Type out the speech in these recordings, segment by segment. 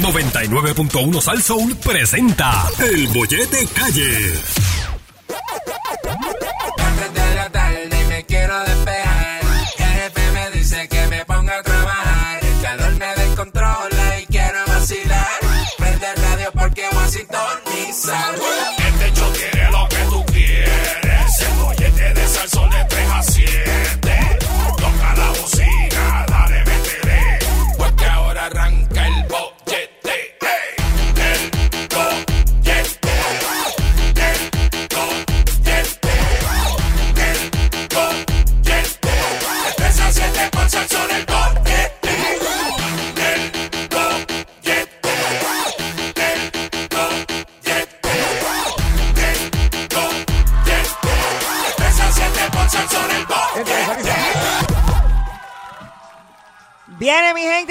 99.1 Sal Soul presenta El Bollete Calle. de la tarde y me quiero despejar. El jefe me dice que me ponga a trabajar. El calor me descontrola y quiero vacilar. Prende el radio porque voy a sintonizar.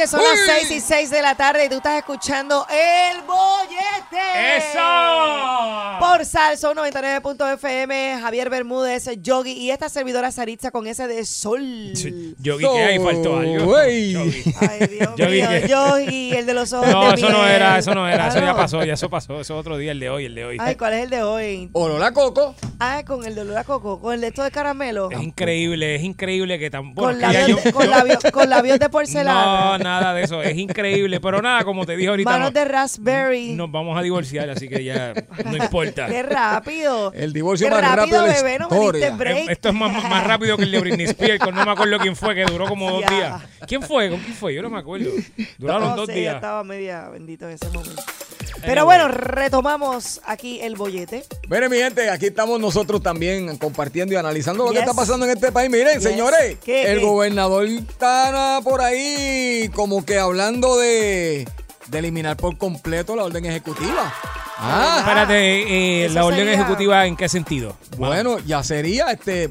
Son las 6 y 6 de la tarde y tú estás escuchando El Bollete. ¡Eso! Por Salso 99.fm, Javier Bermúdez, Yogi y esta servidora Saritza con ese de sol. Yogi, que ahí faltó algo. Ay, Dios Yogi, mío, ¿qué? Yogi, el de los ojos No, de eso no era, eso no era, eso ya no. pasó, ya eso pasó, eso es otro día, el de hoy, el de hoy. Ay, ¿cuál es el de hoy? Olola Coco. Ah, con el de olor a coco, con el de esto de caramelo. Es increíble, es increíble que tan bueno, Con labios, yo- de, con, yo- labios, con labios de No, porcelana. Nada de eso, es increíble, pero nada, como te dije ahorita, Manos no- de raspberry. nos vamos a divorciar, así que ya no importa. Qué rápido. El divorcio Qué más rápido de la bebé, no me break. Esto es más, más rápido que el de Britney Spears, con no me acuerdo quién fue, que duró como dos Ya. días. ¿Quién fue? ¿Con quién fue? Yo no me acuerdo. Duraron No dos sé, días. estaba media bendito en ese momento. Pero bueno, retomamos aquí el bollete. Miren, mi gente, aquí estamos nosotros también compartiendo y analizando lo que está pasando en este país. Miren, Yes. señores, ¿Qué, el qué? gobernador está por ahí como que hablando de, de eliminar por completo la orden ejecutiva. Ah, Espérate, eh, Eso la orden sería- ejecutiva, ¿en qué sentido? bueno, ya sería este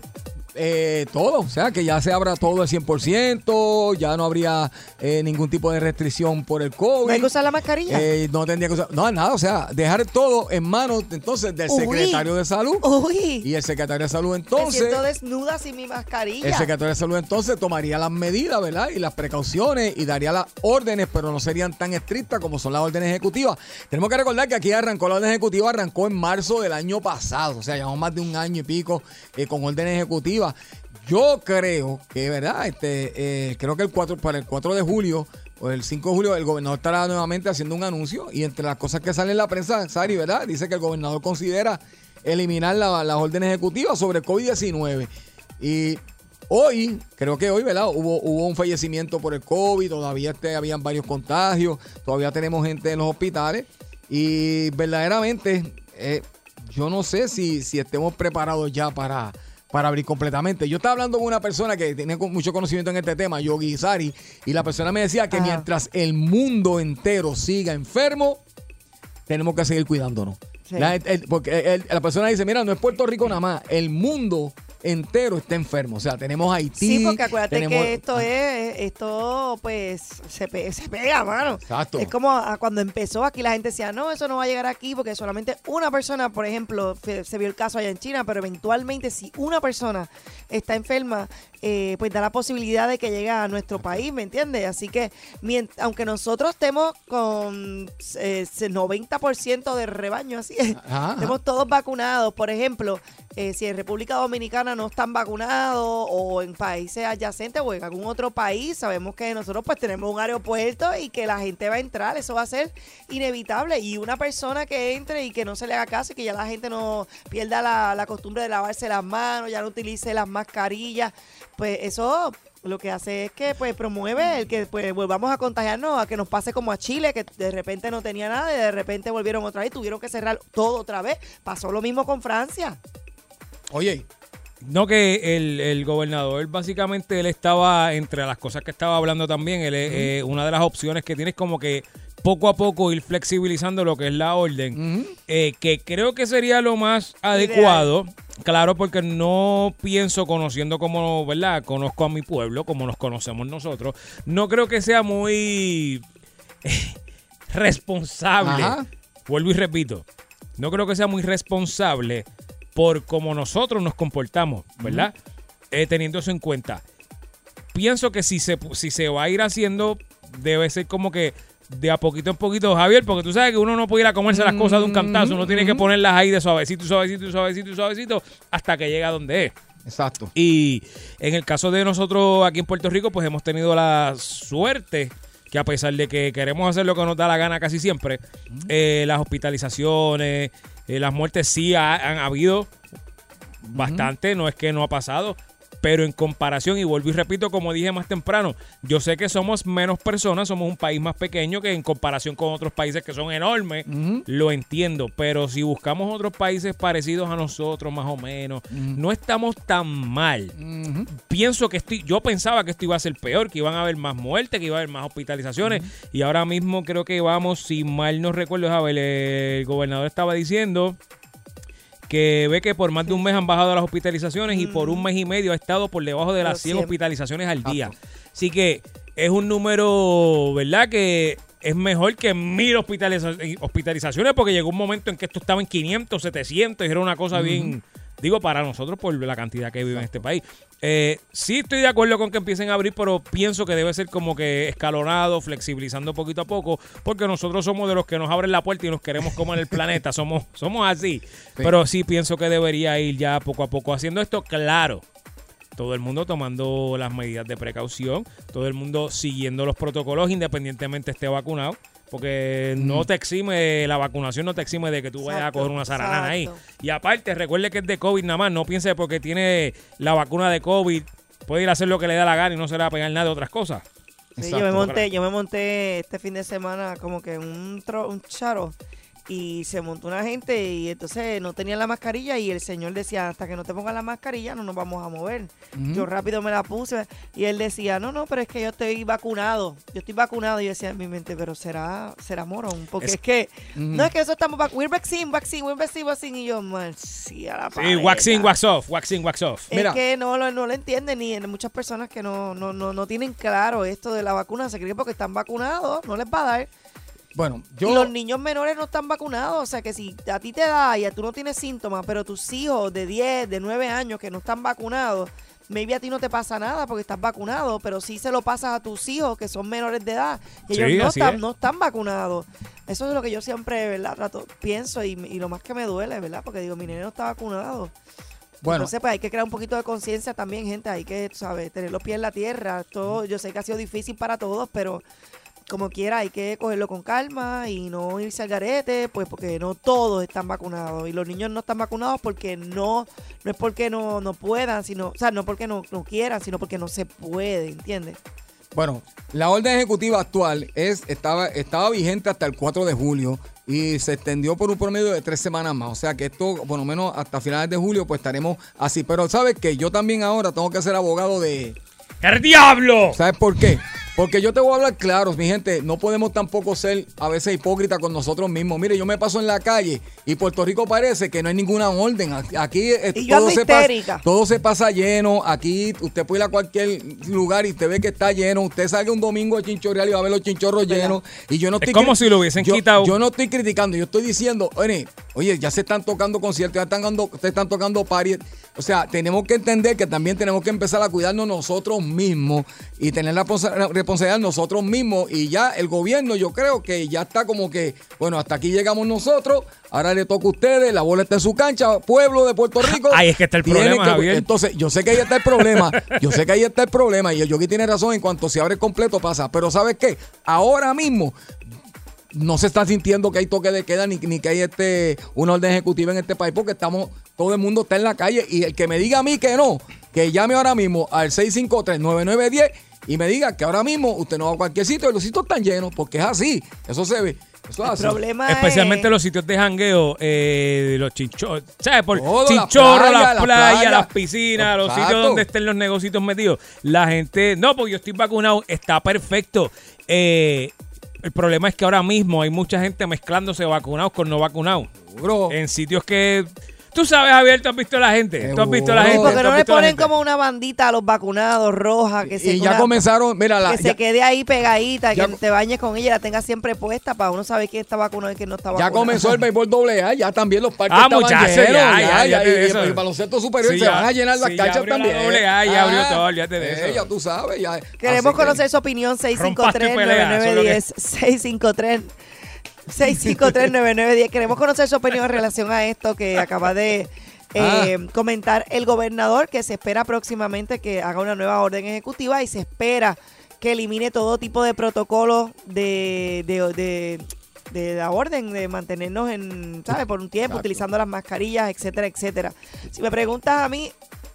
eh, todo, o sea, que ya se abra todo al 100%, ya no habría eh, ningún tipo de restricción por el COVID. ¿No hay que usar la mascarilla? Eh, no tendría que usar, no, nada, o sea, dejar todo en manos entonces del Uy. secretario de salud. Uy, Y el secretario de salud me entonces, siento desnuda sin mi mascarilla. el secretario de salud entonces tomaría las medidas, ¿verdad? Y las precauciones y daría las órdenes, pero no serían tan estrictas como son las órdenes ejecutivas. Tenemos que recordar que aquí arrancó la orden ejecutiva, arrancó en marzo del año pasado, o sea, llevamos más de un año y pico eh, con órdenes Yo creo que, ¿verdad? Este, eh, creo que el 4, para el 4 de julio o el 5 de julio el gobernador estará nuevamente haciendo un anuncio y entre las cosas que salen en la prensa, Sari, ¿verdad? Dice que el gobernador considera eliminar la- las órdenes ejecutivas sobre COVID-19. Y hoy, creo que hoy, ¿verdad? Hubo, hubo un fallecimiento por el COVID, todavía este, habían varios contagios, todavía tenemos gente en los hospitales y verdaderamente eh, yo no sé si, si estemos preparados ya para, para abrir completamente. Yo estaba hablando con una persona que tiene con- mucho conocimiento en este tema, Yogi Sari, y la persona me decía que Ajá. mientras el mundo entero siga enfermo, tenemos que seguir cuidándonos. Sí. La, el- porque el- la persona dice, mira, no es Puerto Rico nada más, el mundo entero está enfermo. O sea, tenemos Haití. Sí, porque acuérdate tenemos- que esto es, esto pues se, pe- se pega, mano. Exacto. Es como a- cuando empezó aquí la gente decía, no, eso no va a llegar aquí porque solamente una persona, por ejemplo, se, se vio el caso allá en China, pero eventualmente si una persona está enferma, eh, pues da la posibilidad de que llegue a nuestro país, ¿me entiendes? Así que aunque nosotros estemos con eh, 90% de rebaño, así es, Ajá, ajá. estemos todos vacunados, por ejemplo, eh, si en República Dominicana no están vacunados o en países adyacentes o en algún otro país, sabemos que nosotros pues tenemos un aeropuerto y que la gente va a entrar, eso va a ser inevitable. Y una persona que entre y que no se le haga caso y que ya la gente no pierda la, la costumbre de lavarse las manos, ya no utilice las mascarillas, pues eso lo que hace es que pues promueve el que pues volvamos a contagiarnos, a que nos pase como a Chile, que de repente no tenía nada y de repente volvieron otra vez, tuvieron que cerrar todo otra vez. Pasó lo mismo con Francia. Oye, No, que el, el gobernador básicamente él estaba, entre las cosas que estaba hablando también, él, eh, una de las opciones que tiene es como que poco a poco ir flexibilizando lo que es la orden, eh, que creo que sería lo más adecuado, claro, porque no pienso conociendo como, ¿verdad? Conozco a mi pueblo, como nos conocemos nosotros, no creo que sea muy responsable. Ajá. Vuelvo y repito, no creo que sea muy responsable por cómo nosotros nos comportamos, ¿verdad? Eh, teniendo eso en cuenta. Pienso que si se, si se va a ir haciendo, debe ser como que de a poquito en poquito, Javier, porque tú sabes que uno no puede ir a comerse las cosas de un cantazo, uno tiene que ponerlas ahí de suavecito, suavecito, y suavecito, suavecito, hasta que llega donde es. Exacto. Y en el caso de nosotros aquí en Puerto Rico, pues hemos tenido la suerte que a pesar de que queremos hacer lo que nos da la gana casi siempre, eh, las hospitalizaciones, eh, las muertes sí ha- han habido bastante, no es que no ha pasado, pero en comparación, y vuelvo y repito, como dije más temprano, yo sé que somos menos personas, somos un país más pequeño que en comparación con otros países que son enormes, lo entiendo, pero si buscamos otros países parecidos a nosotros, más o menos, no estamos tan mal. Pienso que estoy, yo pensaba que esto iba a ser peor, que iban a haber más muertes, que iba a haber más hospitalizaciones, y ahora mismo creo que vamos, si mal no recuerdo, Javier, el gobernador estaba diciendo que ve que por más de un mes han bajado las hospitalizaciones y por un mes y medio ha estado por debajo de las Pero 100 siempre- hospitalizaciones al día. Así que es un número, ¿verdad? Que es mejor que mil hospitaliza- hospitalizaciones porque llegó un momento en que esto estaba en 500, 700 y era una cosa bien, digo, para nosotros por la cantidad que vive en este país. Eh, sí estoy de acuerdo con que empiecen a abrir, pero pienso que debe ser como que escalonado, flexibilizando poquito a poco, porque nosotros somos de los que nos abren la puerta y nos queremos comer el planeta, somos, somos así. Pero sí pienso que debería ir ya poco a poco haciendo esto, claro. Todo el mundo tomando las medidas de precaución, todo el mundo siguiendo los protocolos independientemente esté vacunado, porque no te exime, la vacunación no te exime de que tú vayas a coger una zaranana ahí. Y aparte, recuerde que es de COVID nada más, no piense porque tiene la vacuna de COVID, puede ir a hacer lo que le da la gana y no se le va a pegar nada de otras cosas. Sí, Exacto. yo me monté, yo me monté este fin de semana como que un, tro- un charo y se montó una gente y entonces no tenían la mascarilla y el señor decía, hasta que no te pongas la mascarilla no nos vamos a mover. Yo rápido me la puse y él decía, no, no, pero es que yo estoy vacunado, yo estoy vacunado y yo decía en mi mente, pero será, será morón, porque Es- es, que, no es que eso estamos, we're vaccine, vaccine, we're vaccine, vaccine y yo, man, sí, a la Sí, paleta. wax off, in, wax off. Es Mira. que no lo, no lo entienden ni en muchas personas que no, no, no, no tienen claro esto de la vacuna. Se creen que porque están vacunados, no les va a dar. Bueno, Y los niños menores no están vacunados. O sea que si a ti te da y a tú no tienes síntomas, pero tus hijos de 10, de 9 años que no están vacunados, maybe a ti no te pasa nada porque estás vacunado, pero sí se lo pasas a tus hijos que son menores de edad. Y Sí, ellos no están, es. no están vacunados. Eso es lo que yo siempre, ¿verdad? Trato, pienso y, y lo más que me duele, ¿verdad? Porque digo, mi nene no está vacunado. Bueno, Entonces, pues hay que crear un poquito de conciencia también, gente. Hay que, ¿sabes? Tener los pies en la tierra. Todo, yo sé que ha sido difícil para todos, pero como quiera, hay que cogerlo con calma y no irse al garete, pues porque no todos están vacunados. Y los niños no están vacunados porque no, no es porque no, no puedan, sino, o sea, no porque no, no quieran, sino porque no se puede, ¿entiendes? Bueno, la orden ejecutiva actual es estaba, estaba vigente hasta el 4 de julio y se extendió por un promedio de tres semanas más. O sea que esto, por lo menos hasta finales de julio, pues estaremos así. Pero sabes que yo también ahora tengo que ser abogado de... ¡El diablo! ¿Sabes por qué? Porque yo te voy a hablar claro, mi gente, no podemos tampoco ser a veces hipócritas con nosotros mismos. Mire, yo me paso en la calle y Puerto Rico parece que no hay ninguna orden. Aquí- eh, Y ando se pasa, todo se pasa lleno. Aquí usted puede ir a cualquier lugar y usted ve que está lleno. Usted salga un domingo a Chinchorreal y va a ver los chinchorros llenos. Y yo no Es estoy como cri- si lo hubiesen yo- quitado. Yo no estoy criticando, yo estoy diciendo, oye, oye, ya se están tocando conciertos, ya están dando, se están tocando parties. O sea, tenemos que entender que también tenemos que empezar a cuidarnos nosotros mismos y tener la responsa- la responsabilidad nosotros mismos. Y ya el gobierno, yo creo que ya está como que, bueno, hasta aquí llegamos nosotros, ahora le toca a ustedes, la bola está en su cancha, pueblo de Puerto Rico. Ahí es que está el problema, que- Javier. Entonces, yo sé que ahí está el problema, yo sé que ahí está el problema, y el Yogi tiene razón, en cuanto se abre completo pasa. Pero ¿sabes qué? Ahora mismo no se está sintiendo que hay toque de queda ni, ni que hay este una orden ejecutiva en este país porque estamos todo el mundo está en la calle y el que me diga a mí que no, que llame ahora mismo al 653-9910 y me diga que ahora mismo usted no va a cualquier sitio y los sitios están llenos porque es así, eso se ve, eso es El así. problema Especialmente es, los sitios de jangueo, eh, los chinchorros, ¿sabes? Por Todo, la chinchorros, playa, las la playas, playa. las piscinas, los sitios donde estén los negocios metidos. La gente, no, porque yo estoy vacunado, está perfecto. Eh, el problema es que ahora mismo hay mucha gente mezclándose vacunados con no vacunados. Seguro. En sitios que Tú sabes, Javier, tú has visto a la gente. Tú has visto a la gente. porque no le ponen como una bandita a los vacunados roja que se Y ya una- comenzaron, mira, la, que ya, se quede ahí pegadita, ya- que te bañes con ella y la tengas siempre puesta para uno saber quién está vacunado y quién no está ya vacunado. comenzó el béisbol doble A, ya también los parques Ah, muchachos, ya, ya, ya y- de y, eso. el baloncesto superior Sí, se ya- van a llenar las sí, ya canchas también. Ah, doble A, ya abrió todo, olvídate de eh, eso. Ya tú sabes, ya. Queremos conocer su opinión, Rompas tu pelea, eso es lo que- 653-9910. 653 653-9910. Queremos conocer su opinión en relación a esto que acaba de eh, Ah. comentar el gobernador, que se espera próximamente que haga una nueva orden ejecutiva y se espera que elimine todo tipo de protocolos de, de, de- de la orden de mantenernos en, ¿sabes? Por un tiempo, Exacto. utilizando las mascarillas, etcétera, etcétera. Si me preguntas a mí,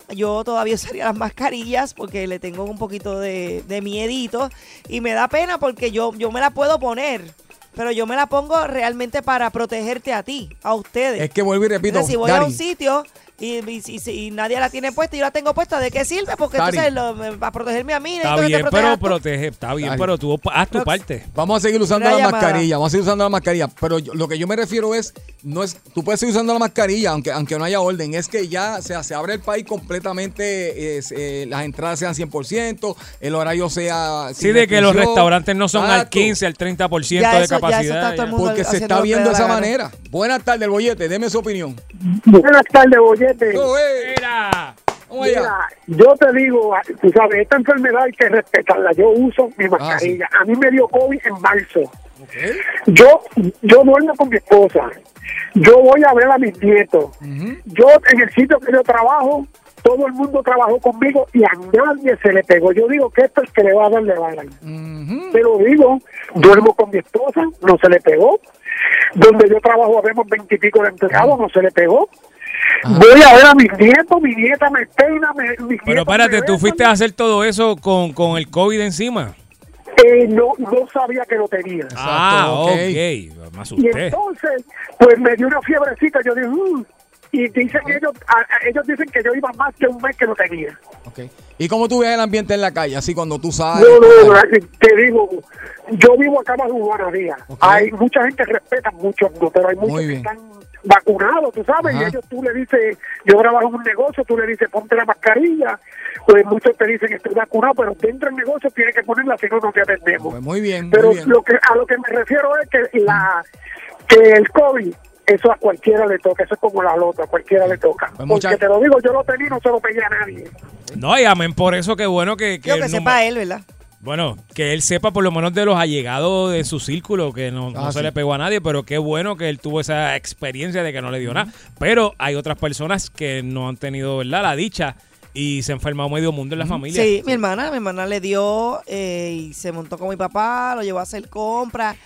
yo todavía usaría las mascarillas porque le tengo un poquito de, de miedito y me da pena porque yo, yo me la puedo poner, pero yo me la pongo realmente para protegerte a ti, a ustedes. Es que vuelvo y repito, Entonces, si voy a un sitio y, y- y- y nadie la tiene puesta y yo la tengo puesta, ¿de qué sirve? Porque Dari. entonces lo- me- para protegerme a mí, Está necesito que te bien, pero protege. Está bien, pero tú haz tu parte. Vamos a seguir usando Una la llamada. mascarilla, vamos a seguir usando la mascarilla, pero yo- lo que yo me refiero es, no es, tú puedes seguir usando la mascarilla, aunque, aunque no haya orden, es que ya se, se abre el país completamente, es, eh, las entradas sean 100%, el horario sea... Sí, de que los restaurantes no son al Exacto, 15, al 30% Ya de eso- ya eso capacidad. está todo el mundo Porque se está viendo de esa manera. Buenas tardes, el bollete, deme su opinión. Buenas tardes, Bollete. Mira. Mira, yo te digo, tú sabes, esta enfermedad hay que respetarla. Yo uso mi mascarilla. A mí me dio COVID en marzo. Yo, yo duermo con mi esposa. Yo voy a ver a mis nietos. Yo, en el sitio que yo trabajo, todo el mundo trabajó conmigo y a nadie se le pegó. Yo digo que esto es que le va a dar, le va a dar. Pero digo, duermo con mi esposa, no se le pegó. Donde yo trabajo, vemos veintipico de empleados, no se le pegó. Voy a ver a mis nietos, mi nieta me peina, me, mis Pero espérate, tú fuiste a hacer todo eso con, con el COVID encima. Eh, no, no sabía que lo tenía. ah, ok. ok. Me Y entonces, pues me dio una fiebrecita. Yo dije, "Mm". Y dicen ellos, a- a- ellos dicen que yo iba más que un mes que lo tenía. ¿Y cómo tú ves el ambiente en la calle? Así cuando tú sales. No, no, no, te digo, yo vivo acá bajo Guanadía. Ok. Hay mucha gente que respeta, muchos no, pero hay muchos que están vacunados, tú sabes, Ajá. y ellos tú le dices, yo trabajo en un negocio, tú le dices, ponte la mascarilla, pues muchos te dicen, estoy vacunado, pero dentro del negocio tienes que ponerla, si no, no te atendemos. Pues muy bien, Pero bien. lo que a lo que me refiero es que la que el COVID eso a cualquiera le toca, eso es como la lota, a cualquiera le toca. Pues mucha- Porque te lo digo, yo lo tenía y no se lo pegué a nadie. No, y amén por eso, que bueno que... Que número- sepa él, ¿verdad? Bueno, que él sepa por lo menos de los allegados de su círculo, que no, no Ah, se sí. le pegó a nadie, pero qué bueno que él tuvo esa experiencia de que no le dio nada. Pero hay otras personas que no han tenido, ¿verdad? La dicha y se ha enfermado medio mundo en la familia. Sí, mi hermana, mi hermana le dio eh, y se montó con mi papá, lo llevó a hacer compras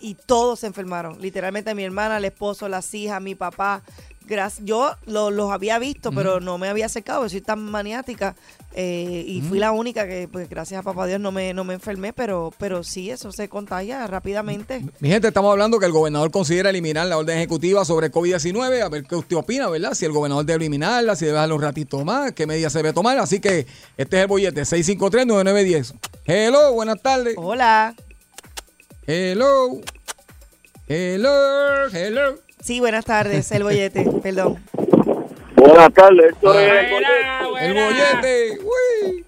y todos se enfermaron. Literalmente mi hermana, el esposo, las hijas, mi papá. Gracias, yo lo- los había visto, pero no me había acercado, soy tan maniática eh, y fui la única que, pues gracias a papá Dios, no me, no me enfermé, pero, pero sí, eso se contagia rápidamente. Mi gente, estamos hablando que el gobernador considera eliminar la orden ejecutiva sobre COVID-19. A ver qué usted opina, ¿verdad? Si el gobernador debe eliminarla, si debe dejarlo un ratito más, qué medidas se debe tomar. Así que este es el bollete, 653-9910. Hello, buenas tardes. Hola. Hello. Hello. Hello. Sí, buenas tardes, el bollete, perdón. Buenas tardes, esto Buena, El buena. bollete. Uy.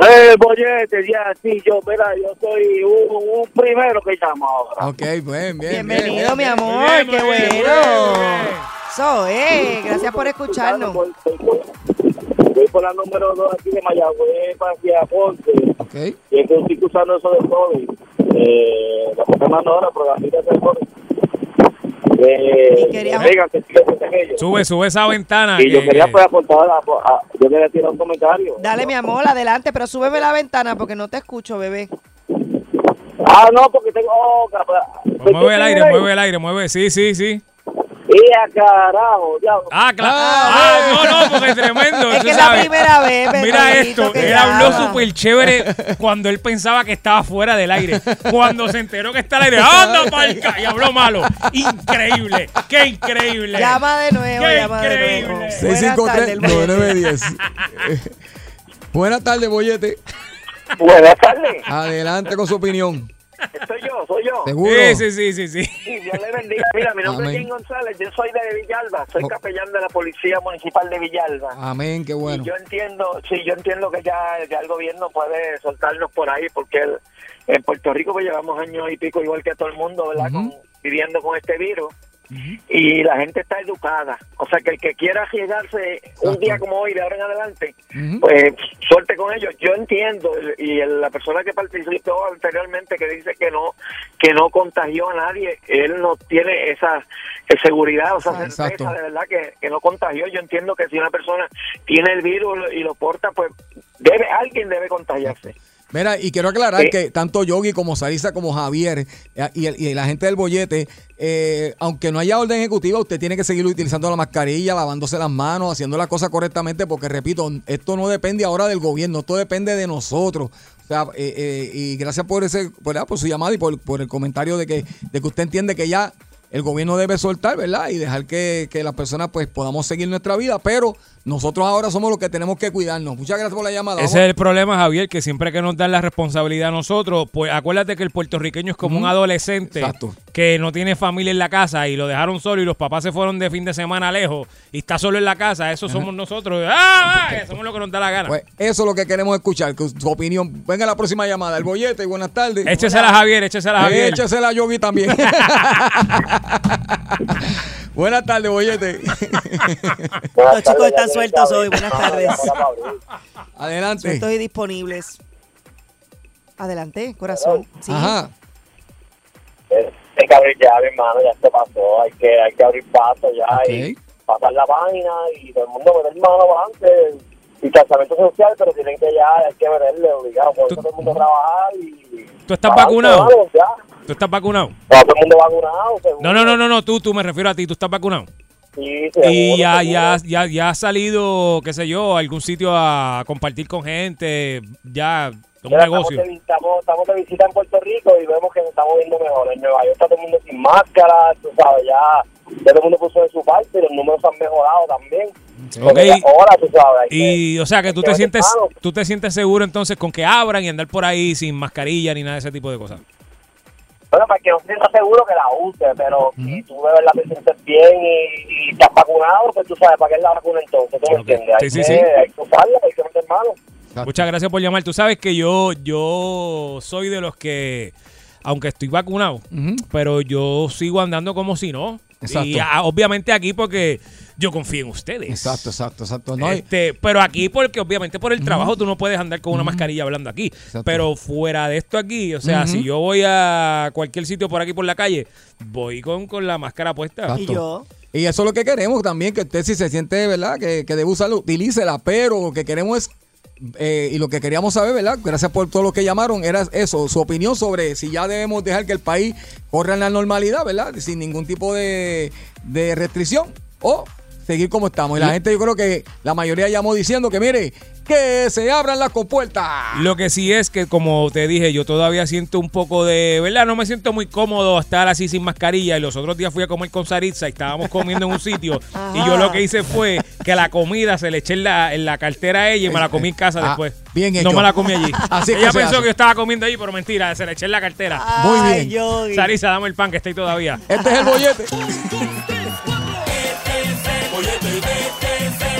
el bollete, ya, sí, yo, mira, yo soy un, un primero que llamo ahora. Ok, bien, bien. Bienvenido, bien, mi bien. amor, bien, qué bien, bueno. So, eh, gracias por escucharnos. Por- voy por la número 2 aquí de Mayagüez hacia Ponce. Ok. Y es que estoy usando eso de COVID. Eh, la estoy llamando ahora, pero la vida COVID. Eh, Y que que estén ellos. Sube, sube esa ventana. Y yo que- quería que- pues aportar, a- a- yo quería tirar un comentario. Dale, mi amor, adelante, pero súbeme la ventana porque no te escucho, bebé. Ah, no, porque tengo... Oh. Pues mueve el aire, mueve el aire, mueve. Sí, sí, sí. Y a carajo, ya. Ah, claro. Ah, Ah, no, no, porque es tremendo. Es que es la sabes. primera vez, Mira esto, él habló súper chévere cuando él pensaba que estaba fuera del aire. Cuando se enteró que está al aire, ¡anda palca! Y habló malo. Increíble, qué increíble. Llama de nuevo, Qué llama de nuevo. increíble. Tardes, el bollete. 653-9910. Buenas tardes, bollete. Buenas tardes. Adelante con su opinión. Soy yo, soy yo. ¿Seguro? Sí, sí, sí, sí, Dios le bendiga. Mira, mi nombre Amén. es Jim González, yo soy de Villalba, soy Oh. capellán de la Policía Municipal de Villalba. Amén, qué bueno. Y yo entiendo, sí, yo entiendo que ya, ya el gobierno puede soltarnos por ahí, porque el- en Puerto Rico pues llevamos años y pico igual que todo el mundo, ¿verdad? Con- viviendo con este virus. Y la gente está educada. O sea, que el que quiera arriesgarse un día como hoy, de ahora en adelante, pues suerte con ellos. Yo entiendo, y la persona que participó anteriormente que dice que no que no contagió a nadie, él no tiene esa seguridad, o sea, Exacto. certeza de verdad que, que no contagió. Yo entiendo que si una persona tiene el virus y lo porta, pues debe alguien debe contagiarse. Mira, y quiero aclarar Sí. que tanto Yogi como Sarisa como Javier eh, y, el- y la gente del bollete, eh, aunque no haya orden ejecutiva, usted tiene que seguir utilizando la mascarilla, lavándose las manos, haciendo la cosa correctamente, porque repito, esto no depende ahora del gobierno, esto depende de nosotros. O sea, eh, eh, y gracias por ese, por, ah, por su llamada y por, por el comentario de que, de que usted entiende que ya el gobierno debe soltar, ¿verdad? Y dejar que, que las personas pues podamos seguir nuestra vida, pero nosotros ahora somos los que tenemos que cuidarnos. Muchas gracias por la llamada. Ese es el problema, Javier, que siempre que nos dan la responsabilidad a nosotros, pues acuérdate que el puertorriqueño es como un adolescente Exacto. que no tiene familia en la casa y lo dejaron solo y los papás se fueron de fin de semana lejos y está solo en la casa. Eso somos nosotros. ¡Ah! ah! Somos lo que nos da la gana. Pues eso es lo que queremos escuchar, que su opinión. Venga la próxima llamada. El bollete, buenas tardes. échesela a Javier, échesela a Javier. Échesela a Yogi también. buenas tardes, bollete. Los chicos están sueltos hoy. Buenas tardes. Adelante. Sueltos y disponibles. Adelante, corazón. Sí. Ajá. Hay que abrir ya, mi hermano, ya se pasó. Hay que, hay que abrir paso ya Ok. y pasar la página y todo el mundo meter mano adelante. Y tratamiento social, pero tienen que ya, hay que verle obligado. Por eso todo el mundo trabajar y. ¿Tú estás vacunado? Ya. ¿Tú estás vacunado? Todo el mundo vacunado. seguro. No, no, no, no, no, tú, tú me refiero a ti, tú estás vacunado. Sí, seguro, Y ya, seguro. ya, ya, ya has salido, qué sé yo, a algún sitio a compartir con gente, ya, un Mira, negocio. Estamos de, estamos, estamos de visita en Puerto Rico y vemos que nos estamos viendo mejor. En Nueva York está todo el mundo sin máscara, tú sabes, ya, ya todo el mundo puso de su parte y los números han mejorado también. Ahora, tú sabes. Y, que- o sea, que tú que te sientes, mano. tú te sientes seguro entonces con que abran y andar por ahí sin mascarilla ni nada de ese tipo de cosas. Bueno, para que no se sienta seguro que la use, pero si tú de verdad te sientes bien y, y estás vacunado, pues tú sabes para qué es la vacuna entonces, ¿tú me Ok. entiendes? Hay, Sí, que, sí, sí. hay que usarla, hay que meter mano. Muchas gracias por llamar. Tú sabes que yo, yo soy de los que, aunque estoy vacunado, pero yo sigo andando como si no. Exacto. Y ah, obviamente aquí porque yo confío en ustedes. Exacto, exacto, exacto. No, Este, pero aquí porque obviamente por el trabajo tú no puedes andar con una mascarilla hablando aquí. Pero fuera de esto aquí, o sea, si yo voy a cualquier sitio por aquí por la calle, voy con, con la máscara puesta. Exacto. Y yo. Y eso es lo que queremos también, que usted si se siente, ¿verdad? Que, que debe usarlo, utilícela, pero lo que queremos es, eh, y lo que queríamos saber, ¿verdad? Gracias por todo lo que llamaron, era eso, su opinión sobre si ya debemos dejar que el país corra en la normalidad, ¿verdad? Sin ningún tipo de, de restricción o seguir como estamos. Y la gente yo creo que la mayoría llamó diciendo que, mire, que se abran las compuertas. Lo que sí es que, como te dije, yo todavía siento un poco de, ¿verdad? No me siento muy cómodo estar así sin mascarilla. Y los otros días fui a comer con Saritza y estábamos comiendo en un sitio. y yo lo que hice fue que la comida se le eché en la, en la cartera a ella y me la comí en casa Ah, después. bien No hecho. me la comí allí. Así ella pensó hace. que yo estaba comiendo allí, pero mentira, se la eché en la cartera. Muy bien. Saritza, dame el pan que estoy todavía. Este es el bollete.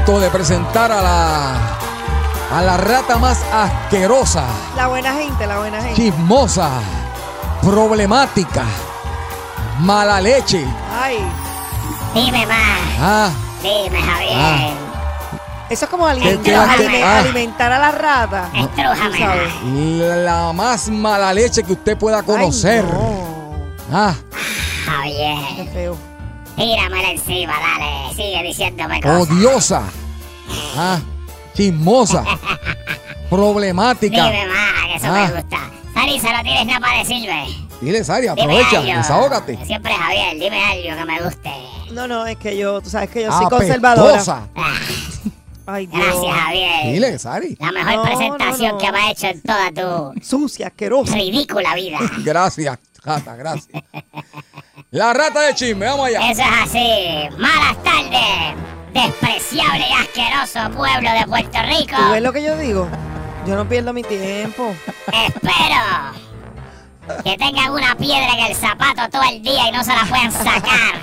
momento de presentar a la a la rata más asquerosa, La buena gente, la buena gente. chismosa, problemática, mala leche. Ay, Dime más. Ah, Dime, Javier. Ah. eso es como aliment- ¿Qué- qué- alime- qué- ah. alimentar a la rata. Estrújame. La más mala leche que usted pueda conocer. Ay, no. Ah, Qué Javier. feo. Tíramela encima, dale. Sigue diciéndome cosas. odiosa. Ah, chismosa. Problemática. Dime más, que eso Ah. me gusta. Sarisa, no tienes nada para decirme. Dile, Sari, Dime aprovecha, algo. desahógate. Siempre Javier, dime algo que me guste. No, no, es que yo, tú sabes que Ah, yo soy conservadora. Ah, Ay, Dios. gracias, Javier. Dile, Sari. La mejor No, presentación no, no. que me ha hecho en toda tu Sucia, asquerosa. ridícula vida. Gracias, rata, gracias. La rata de chisme, vamos allá. Eso es así. Malas tardes. Despreciable y asqueroso pueblo de Puerto Rico. ¿Tú ves lo que yo digo? Yo no pierdo mi tiempo. Espero que tengan una piedra en el zapato todo el día y no se la puedan sacar.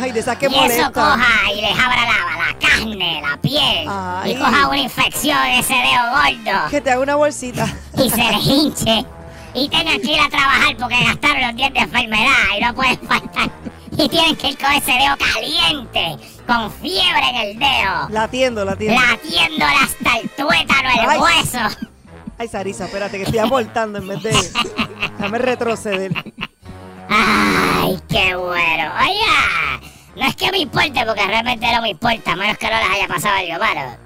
Ay, de esas que y eso molestan. coja y les abra la, la carne, la piel. Ay. Y coja una infección en ese dedo gordo. Que te haga una bolsita. y se les hinche y tengan que ir a trabajar porque gastaron los días de enfermedad y no pueden faltar. Y tienen que ir con ese dedo caliente, con fiebre en el dedo, Latiendo, latiendo. latiéndole hasta el tuétano, el Ay. hueso. Ay, Sarisa, espérate, que estoy aportando en vez de. Déjame retroceder. Ay, qué bueno. Oiga, no es que me importe porque realmente no me importa, a menos que no les haya pasado algo malo.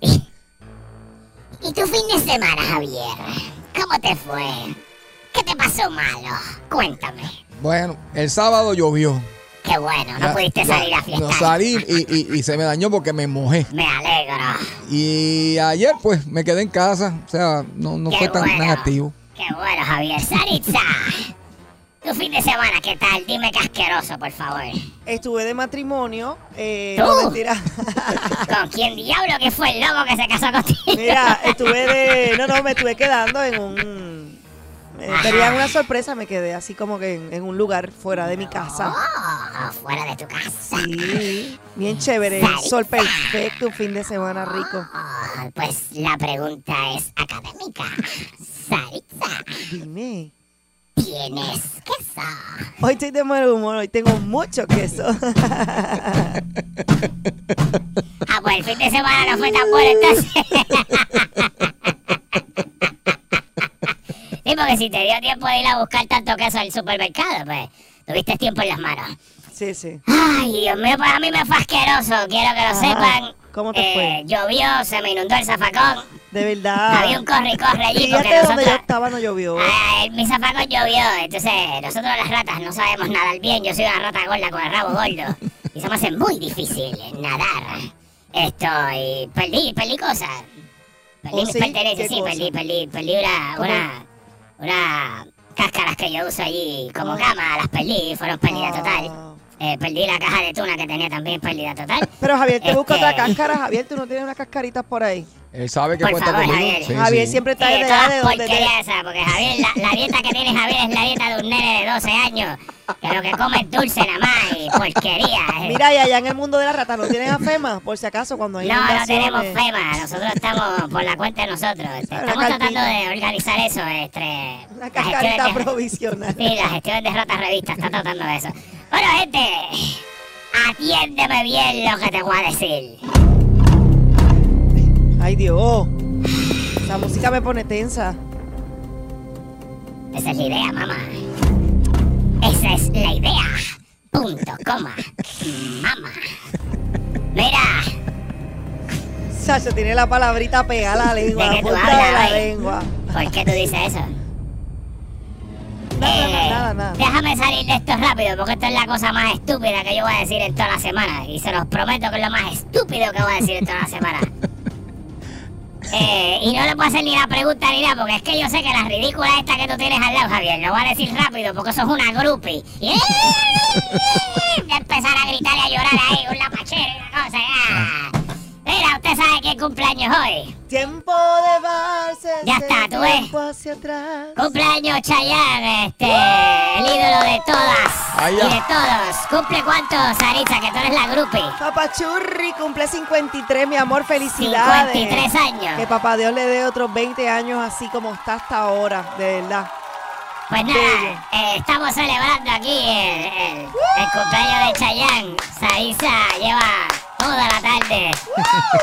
¿Y tu fin de semana, Javier? ¿Cómo te fue? ¿Qué te pasó malo? Cuéntame. Bueno, el sábado llovió. Qué bueno, no Ya- pudiste ya- salir a fiestar. No salí y, y- y se me dañó porque me mojé. Me alegro. Y ayer, pues, me quedé en casa. O sea, no, no Qué fue tan, tan bueno. activo. Qué bueno, Javier. Saritza, tu fin de semana, ¿qué tal? Dime qué asqueroso, por favor. Estuve de matrimonio. Eh, ¿Tú? no, mentira. ¿Con quién diablo que fue el loco que se casó contigo? Mira, estuve de. No, no, me estuve quedando en un. Eh, tenían una sorpresa, me quedé así como que en, en un lugar fuera de mi casa. Oh, fuera de tu casa. Sí, bien chévere. Sol perfecto, un fin de semana rico. Oh, pues la pregunta es académica. Saritza, Dime. ¿Tienes queso? Hoy estoy de mal humor, hoy tengo mucho queso. Ah, pues el fin de semana no fue tan bueno entonces. Sí, porque si te dio tiempo de ir a buscar tanto queso al supermercado, pues tuviste tiempo en las manos. Sí, sí. Ay, Dios mío, pues a mí me fue asqueroso, quiero que lo Ajá. sepan. ¿Cómo te Eh, fue? Llovió, se me inundó el zafacón. De verdad. Había un corre y corre allí porque Fíjate donde yo nosotros... estaba, no llovió. Ah, mi zafacón llovió, entonces nosotros las ratas no sabemos nadar bien. Yo soy una rata gorda con el rabo gordo y se me hace muy difícil nadar. Esto, y perdí, perdí cosas. Perdí ¿Oh, mis sí? pertenencias, ¿Qué sí, cosa? perdí, perdí, perdí una, una, una cáscaras que yo uso allí como cama, las perdí, fueron pérdida Ah. total. Eh, perdí la caja de tuna que tenía también pérdida total. Pero Javier, te busca Este- otra cáscara. Javier, tú no tienes unas cascaritas por ahí. Él sabe que Por cuenta favor, conmigo. Javier. Sí, Javier sí. siempre está Sí, de donde te... esas, porque Javier, la, la dieta que tiene Javier es la dieta de un nene de 12 años, que lo que come es dulce nada más y porquería. Mira, y allá en el mundo de la rata, ¿no tienen afema? Por si acaso, cuando hay No, no tenemos FEMA, nosotros estamos por la cuenta de nosotros. Este, Estamos tratando de organizar eso. Entre Una las cascarita gestiones de- provisional. Sí, la gestión de Ratas Revista está tratando de eso. Bueno, gente, atiéndeme bien lo que te voy a decir. Ay, Dios. Esa música me pone tensa. Esa es la idea, mamá. Esa es la idea. Punto, coma. Mamá. Mira, Sacho, tiene la palabrita pegada a la lengua, ¿De la qué tú punta de hablas, la güey? lengua. ¿por qué tú dices eso? Nada, Eh, nada, nada, nada. Déjame salir de esto rápido porque esto es la cosa más estúpida que yo voy a decir en toda la semana. Y se los prometo que es lo más estúpido que voy a decir en toda la semana. Eh, y no le puedo hacer ni la pregunta ni nada porque es que yo sé que la ridícula esta que tú tienes al lado, Javier, lo voy a decir rápido porque eso es una groupie. Y de empezar a gritar y a llorar ahí, un lapachero y una cosa. Ya. Usted ¿Usted sabe qué cumpleaños hoy? Tiempo de valses. Ya está, tú ves. Cumpleaños Chayanne, este, el ídolo de todas Ay, y de todos. ¿Cumple cuánto, Saritza, que tú eres la groupie? Papachurri cumple 53, mi amor, felicidades. 53 años. Que papá Dios le dé otros 20 años así como está hasta ahora, de verdad. Pues nada, eh, estamos celebrando aquí el, el- el cumpleaños de Chayanne. Saritza lleva toda la tarde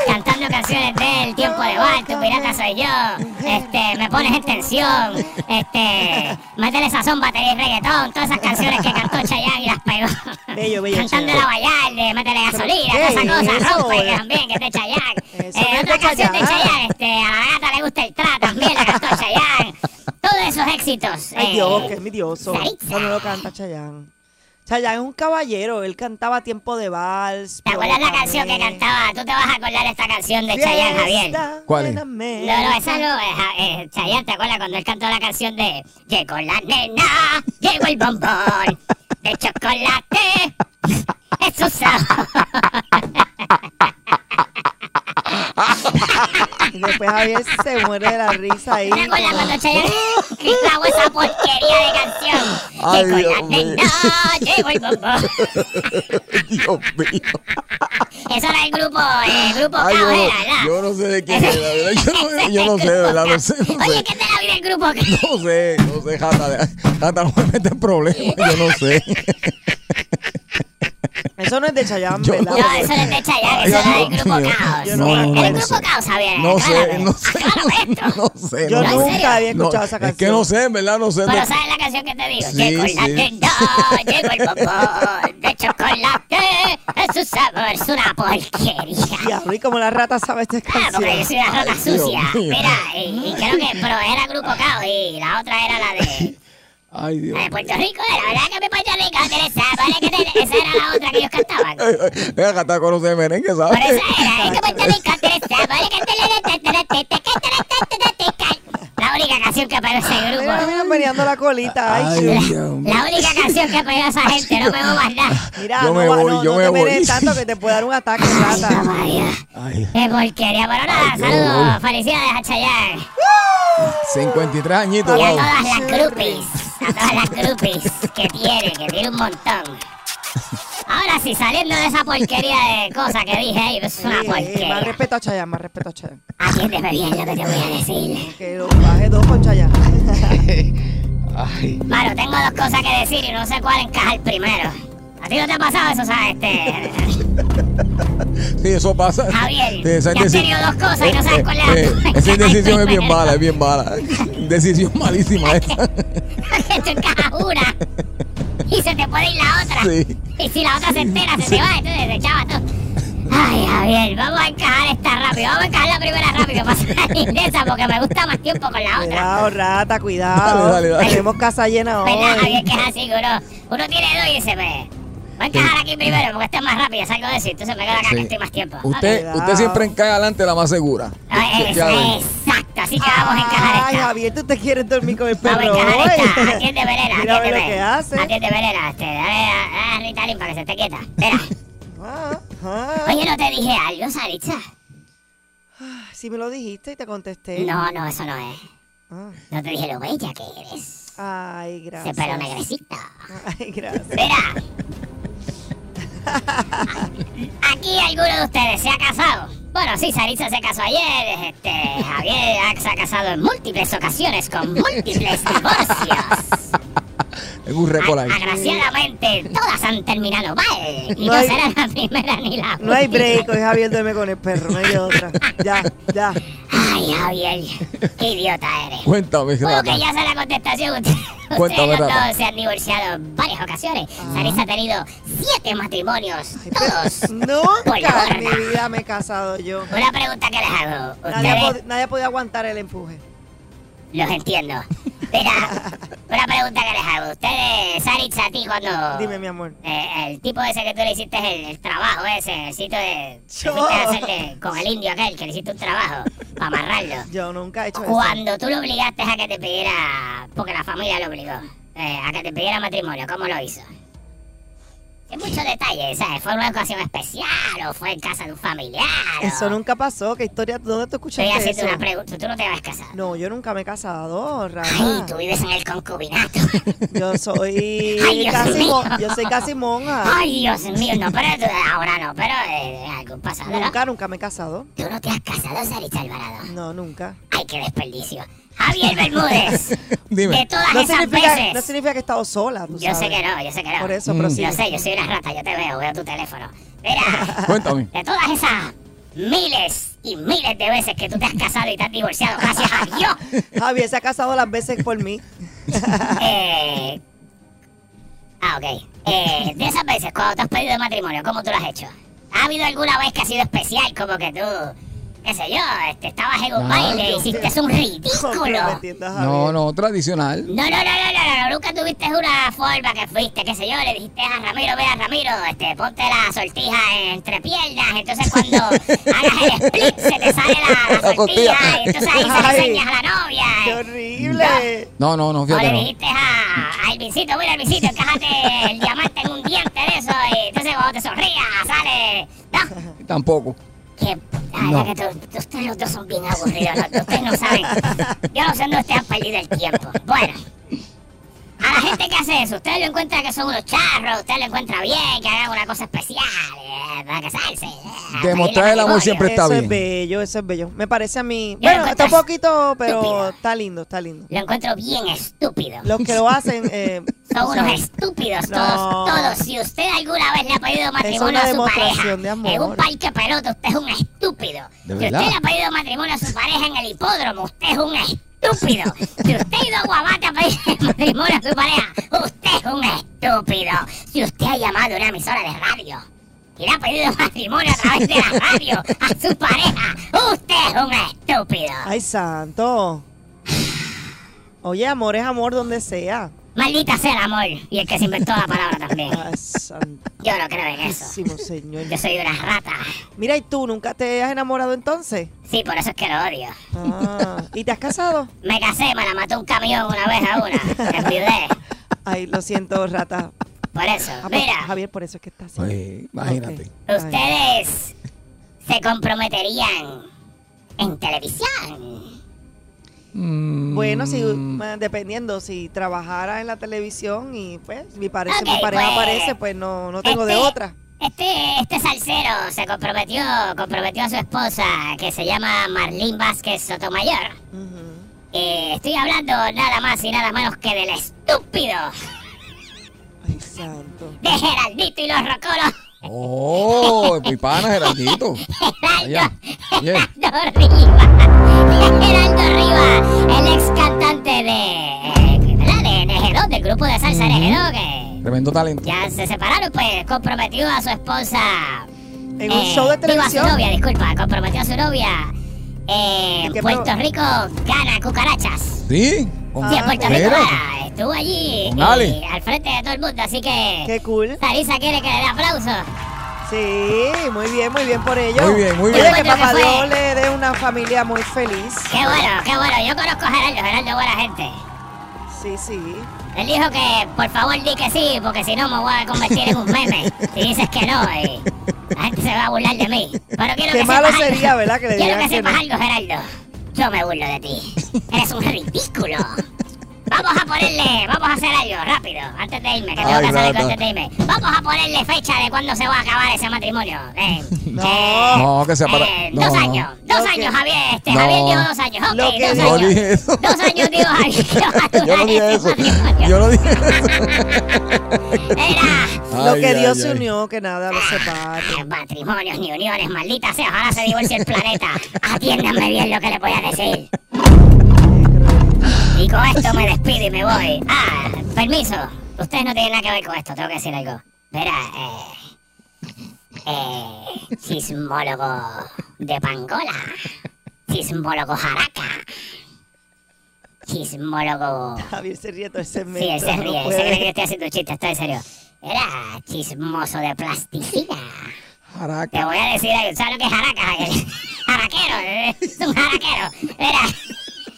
cantando canciones del tiempo de bar, tu pirata soy yo, este, me pones en tensión, este, métele sazón, batería y reggaetón, todas esas canciones que cantó Chayanne y las pegó. Bello, bello, Cantando la Vallarde, métele gasolina, ¿qué todas esas es cosas, rompe que también, que es de Chayanne. Eh, no es otra canción de Chayanne. Este, a la gata le gusta el tra, también la cantó Chayanne. Todos esos éxitos. Ay eh, Dios, que envidioso. Saritza. Cuando lo canta Chayanne. Chayanne es un caballero, él cantaba tiempo de vals. ¿Te acuerdas la canción que cantaba? Tú te vas a acordar de esta canción de Chayanne, Javier. ¿Cuál es? No, no, esa no es eh, Chayanne, ¿te acuerdas cuando él cantó la canción de Llegó la nena, llegó el bombón de chocolate? Eso sabor. Y después Javier se muere de la risa ahí. ¿Te acuerdas cuando Chayanne grabó esa porquería de canción? Ay, la Dios mío. llegó el bombón. Dios mío. Eso era el grupo, el grupo Ay, yo, Caos, no, era, ¿verdad? yo no sé de quién es, la verdad. Yo no, yo no sé, verdad, no sé, no Oye, sé. ¿qué te la vive el grupo? No sé, no sé, Jata, Jata, no me metes en problemas, yo no sé. Eso no es de Chayanne, Yo ¿verdad? no- No, eso no es de Chayanne, eso era del grupo mío. Caos. No- el no grupo sé. Caos, Javier. No sé, no sé, no sé. Yo no sé. ¿en nunca había No, escuchado esa canción. es que no sé, en verdad, no sé. Pero de- ¿sabes la canción que te digo? Sí, llegó la sí. nena, llegó el bombón de chocolate, es su sabor, es una porquería. Diablo, y como la rata sabe esta Ah, porque yo canción. soy una rata sucia. Mira, y, y creo que, pero era Grupo Caos y la otra era la de, Ay, Dios. la Puerto Rico, era, ¿verdad que mi Puerto Rico tiene sabor? que tiene- Esa era la otra que ellos cantaban. Venga, Jata, conoce merengue, Por ¿sabes? eso era, es que Puerto Rico tiene que tiene- La única canción que pegó ese Mira, grupo. mira, meneando la colita. Ay, Ay. La única canción que pegó esa gente, no pegó más nada. Mira, Yo no, me voy, no, yo no me te voy. tanto que te puede dar un ataque, Ay, rata. María. Ay, Qué porquería, pero nada, saludos, felicidades a Chayanne. 53 añitos, Y a todas las groupies, a todas las groupies que tiene, que tiene un montón. Ahora sí, saliendo de esa porquería de cosas que dije ahí, es una Sí, más porquería. respeto a Chayanne, más respeto a Chayanne. Atiéndeme bien lo que te voy a decir. Que lo baje dos con Chayanne. Ay, Mano, tengo dos cosas que decir y no sé cuál encajar primero. ¿A ti no te ha pasado eso, sabes? Este, sí, eso pasa. Javier, Sí, que has tenido dos cosas y no sabes cuál es la- eh, Esa indecisión es bien mala, es bien mala. Decisión malísima esa. que tú encajas una y se te puede ir la otra. Sí. Y si la otra se entera, se te va, entonces se echaba todo. Ay, Javier, vamos a encajar esta rápido. Vamos a encajar la primera rápido para salir de esa porque me gusta más tiempo con la otra. Cuidado, rata, cuidado. Dale, dale, dale. Tenemos casa llena hoy. ¿Verdad, Javier? Que es así, que uno, uno tiene dos y dice, pues, voy a encajar aquí primero porque este es más rápido, salgo de y entonces me quedo acá Sí. que estoy más tiempo. Usted, usted siempre encaja adelante la más segura. Ay, ven. exacto, así que vamos a encajar Ay, esta. Javier, tú te quieres dormir con el Vamos a perro encajar hoy. esta. Atiende, Verena, Mira a ver atiéndeme. lo que hace. Atiende, Verena, este, a, a Ritalin para que se esté quieta. Espera. Ah, ah. Oye, ¿no te dije algo, Saritza? Si me lo dijiste y te contesté. No, no, eso no es. Ah. No te dije lo bella que eres. Ay, Ese gracias. pelo negrecito. Ay, gracias. Mira. Aquí alguno de ustedes se ha casado. Bueno, sí, Saritza se casó ayer. Este, Javier se ha casado en múltiples ocasiones con múltiples divorcios. Tengo un récord ahí. agraciadamente, todas han terminado mal. Y No no, hay- será la primera ni la No hay última. break, hoy Javier duerme con el perro, no hay otra. Ya, ya. Ay, Javier, qué idiota eres. Cuéntame, Bueno, que ya sé la contestación. Ustedes Cuéntame, los Rata. dos se han divorciado en varias ocasiones. Ah. Sarisa ha tenido siete matrimonios, todos. Nunca en mi vida me he casado yo. Una pregunta que les hago. Nadie ha, Ustedes pod- nadie ha podido aguantar el empuje. Los entiendo. Mira, una pregunta que les hago. Ustedes, Saritza, a ti cuando... Dime, mi amor. eh, el tipo ese que tú le hiciste el, el trabajo ese, el sitio de... que Yo. fuiste a hacerle con el indio aquel, que le hiciste un trabajo para amarrarlo. Yo nunca he hecho eso. Cuando tú lo obligaste a que te pidiera, porque la familia lo obligó, eh, a que te pidiera matrimonio, ¿cómo lo hizo? Hay muchos detalles, ¿sabes? ¿Fue una ocasión especial o fue en casa de un familiar? o- Eso nunca pasó. ¿Qué historia? ¿Dónde Estoy escuchaste haciendo eso? una pregunta. ¿Tú no te habías casado? No, yo nunca me he casado, Ay, Rama. tú vives en el concubinato. Yo soy Ay, Dios casi yo soy casi monja. Ay, Dios mío, no, pero tú- ahora no, pero eh, algún pasado. ¿no? Nunca, nunca me he casado. ¿Tú no te has casado, Sarita Alvarado? No, nunca. Ay, qué desperdicio. Javier Bermúdez, Dime. de todas No esas significa, veces. no significa que he estado sola, tú Yo sé que no, yo sé que no. Por eso, Mm. prosigue. Yo sé, yo soy una rata, yo te veo, veo tu teléfono. Mira, Cuéntame. de todas esas miles y miles de veces que tú te has casado y te has divorciado, gracias a Dios. Javier se ha casado las veces por mí. Eh, ah, ok. Eh, de esas veces, cuando te has pedido matrimonio, ¿cómo tú lo has hecho? ¿Ha habido alguna vez que ha sido especial, como que tú, qué sé yo, este, estabas en un baile, hiciste un ridículo? No, no, tradicional. No, no, no, no, no, no, nunca tuviste una forma que fuiste, qué sé yo, le dijiste a Ramiro, vea Ramiro, este, ponte la sortija entre piernas, entonces cuando hagas el split se te sale la, sortija, y entonces ahí se le enseñas a la novia. ¡Qué horrible! No, no, no, O fíjate. le No. dijiste a, a Elvisito, mira Elvisito, encájate el diamante en un diente de eso y entonces cuando te sonrías sale... No, Tampoco. Que... La No. verdad que tú- ustedes los dos son bien aburridos, los ustedes no saben. Yo no sé dónde ustedes han perdido el tiempo. Bueno, a la gente que hace eso, ustedes lo encuentran que son unos charros, ustedes lo encuentran bien, que hagan una cosa especial eh, para casarse. eh, Demostrar el amor siempre está eso bien. es bello, eso es bello. Me parece a mí. Yo Bueno, está un poquito, pero estúpido. está lindo, está lindo. Lo encuentro bien estúpido. Los que lo hacen. Eh, Son unos estúpidos No. todos, todos. Si usted alguna vez le ha pedido matrimonio una a su pareja de amor. en un parque pelota, usted es un estúpido. ¿De si usted le ha pedido matrimonio a su pareja en el hipódromo, usted es un estúpido. Si usted ha ido a pedir matrimonio a su pareja, usted es un estúpido. Si usted ha llamado a una emisora de radio y le ha pedido matrimonio a través de la radio a su pareja, usted es un estúpido. Ay, santo. Oye, amor es amor donde sea. Maldita sea el amor y el que se inventó la palabra también. Yo no creo en eso. señor. Yo soy una rata. Mira, ¿y tú nunca te has enamorado entonces? Sí, por eso es que lo odio. Ah, ¿Y te has casado? Me casé, me la mató un camión una vez a una. Me enviudé. Ay, lo siento, rata. Por eso, Ah, pues, mira, Javier, por eso es que está así. Oye, imagínate. Ay. ustedes se comprometerían en televisión. Mm, Bueno, si, eh, dependiendo, si trabajara en la televisión y pues mi, parece, Ok, mi pareja pues, aparece, pues no, no tengo de este- otra. Este, este salsero se comprometió, comprometió a su esposa, que se llama Marlene Vázquez Sotomayor. Eh, estoy hablando nada más y nada menos que del estúpido Ay, santo. de Geraldito y los Rocoros. Oh, mi pana Geraldito. Allá. Bien. Geraldo Rivas. Geraldo Rivas, el ex cantante de, eh, de NG2, del grupo de salsa NG2, que Tremendo talento. ya se separaron, pues comprometió a su esposa. En un eh, show de digo, a televisión. su novia, disculpa, comprometió a su novia. Eh, ¿De qué Puerto Rico gana cucarachas. Sí. Sí, en Puerto Rico gana. Estuvo allí Ali. al frente de todo el mundo, así que Qué cool. Sarisa quiere que le dé aplauso. Sí, muy bien, muy bien por ello. Muy bien, muy bien. que Yo papá que Dios le dé una familia muy feliz. Qué bueno, qué bueno. Yo conozco a Geraldo, Geraldo es buena gente. Sí, sí. Él dijo que por favor di que sí, porque si no me voy a convertir en un meme. Si dices que no, y la gente se va a burlar de mí. Pero quiero Qué que malo sepas algo. sería, ¿verdad? Que le Quiero que que sepas no. algo, Geraldo. Yo me burlo de ti. Eres un ridículo. Vamos a ponerle, vamos a hacer algo rápido, antes de irme, que tengo Ay, que hacer algo antes de irme. Vamos a ponerle fecha de cuándo se va a acabar ese matrimonio. Eh, No. eh, No, que sea para. eh, no, dos no. años, dos Lo que- años, Javier. Este, No. Javier dijo dos años. Ok, Lo que dos dijo- No años. dije eso. Dos años digo Javier Yo no dije eso. Yo no dije eso. Era Lo que ay, Dios se ay. unió, que nada lo separe. Ah, matrimonios ni uniones, maldita sea, ojalá se divorcie el planeta. Atiéndanme bien lo que le voy a decir. Y con esto me despido y me voy. Ah, permiso. Ustedes no tienen nada que ver con esto, tengo que decir algo. Verá, eh. Eh. Sismólogo de Pangola. Sismólogo Jaraca. Sismólogo. Javier se ríe todo el Sí, él se no ríe, se puede. cree que estoy haciendo un chiste, estoy en serio. Era chismoso de plasticina. Te Jaraca. voy a decir algo. ¿Sabes lo que es jaraca? Jaraquero. eh, Es un jaraquero. Era.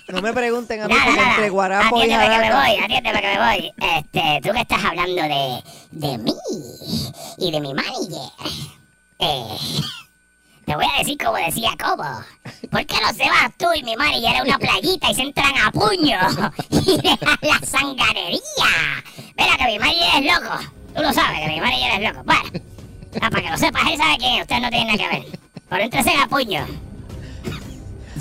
No me pregunten a mí Nada, porque nada. entre Guarapo y Atiéndeme que me Jaraca. voy, atiéndeme que me voy. Este, tú que estás hablando de, de mí y de mi manager. Eh, te voy a decir como decía Cobo. ¿Por qué no se vas tú y mi manager a una playita y se entran a puño? Y dejan la sanganería. Mira que mi manager es loco. Tú lo sabes que mi manager es loco. Bueno, ah, para que lo sepas, él sabe quién es. Ustedes no tienen nada que ver. Por entrese a puño.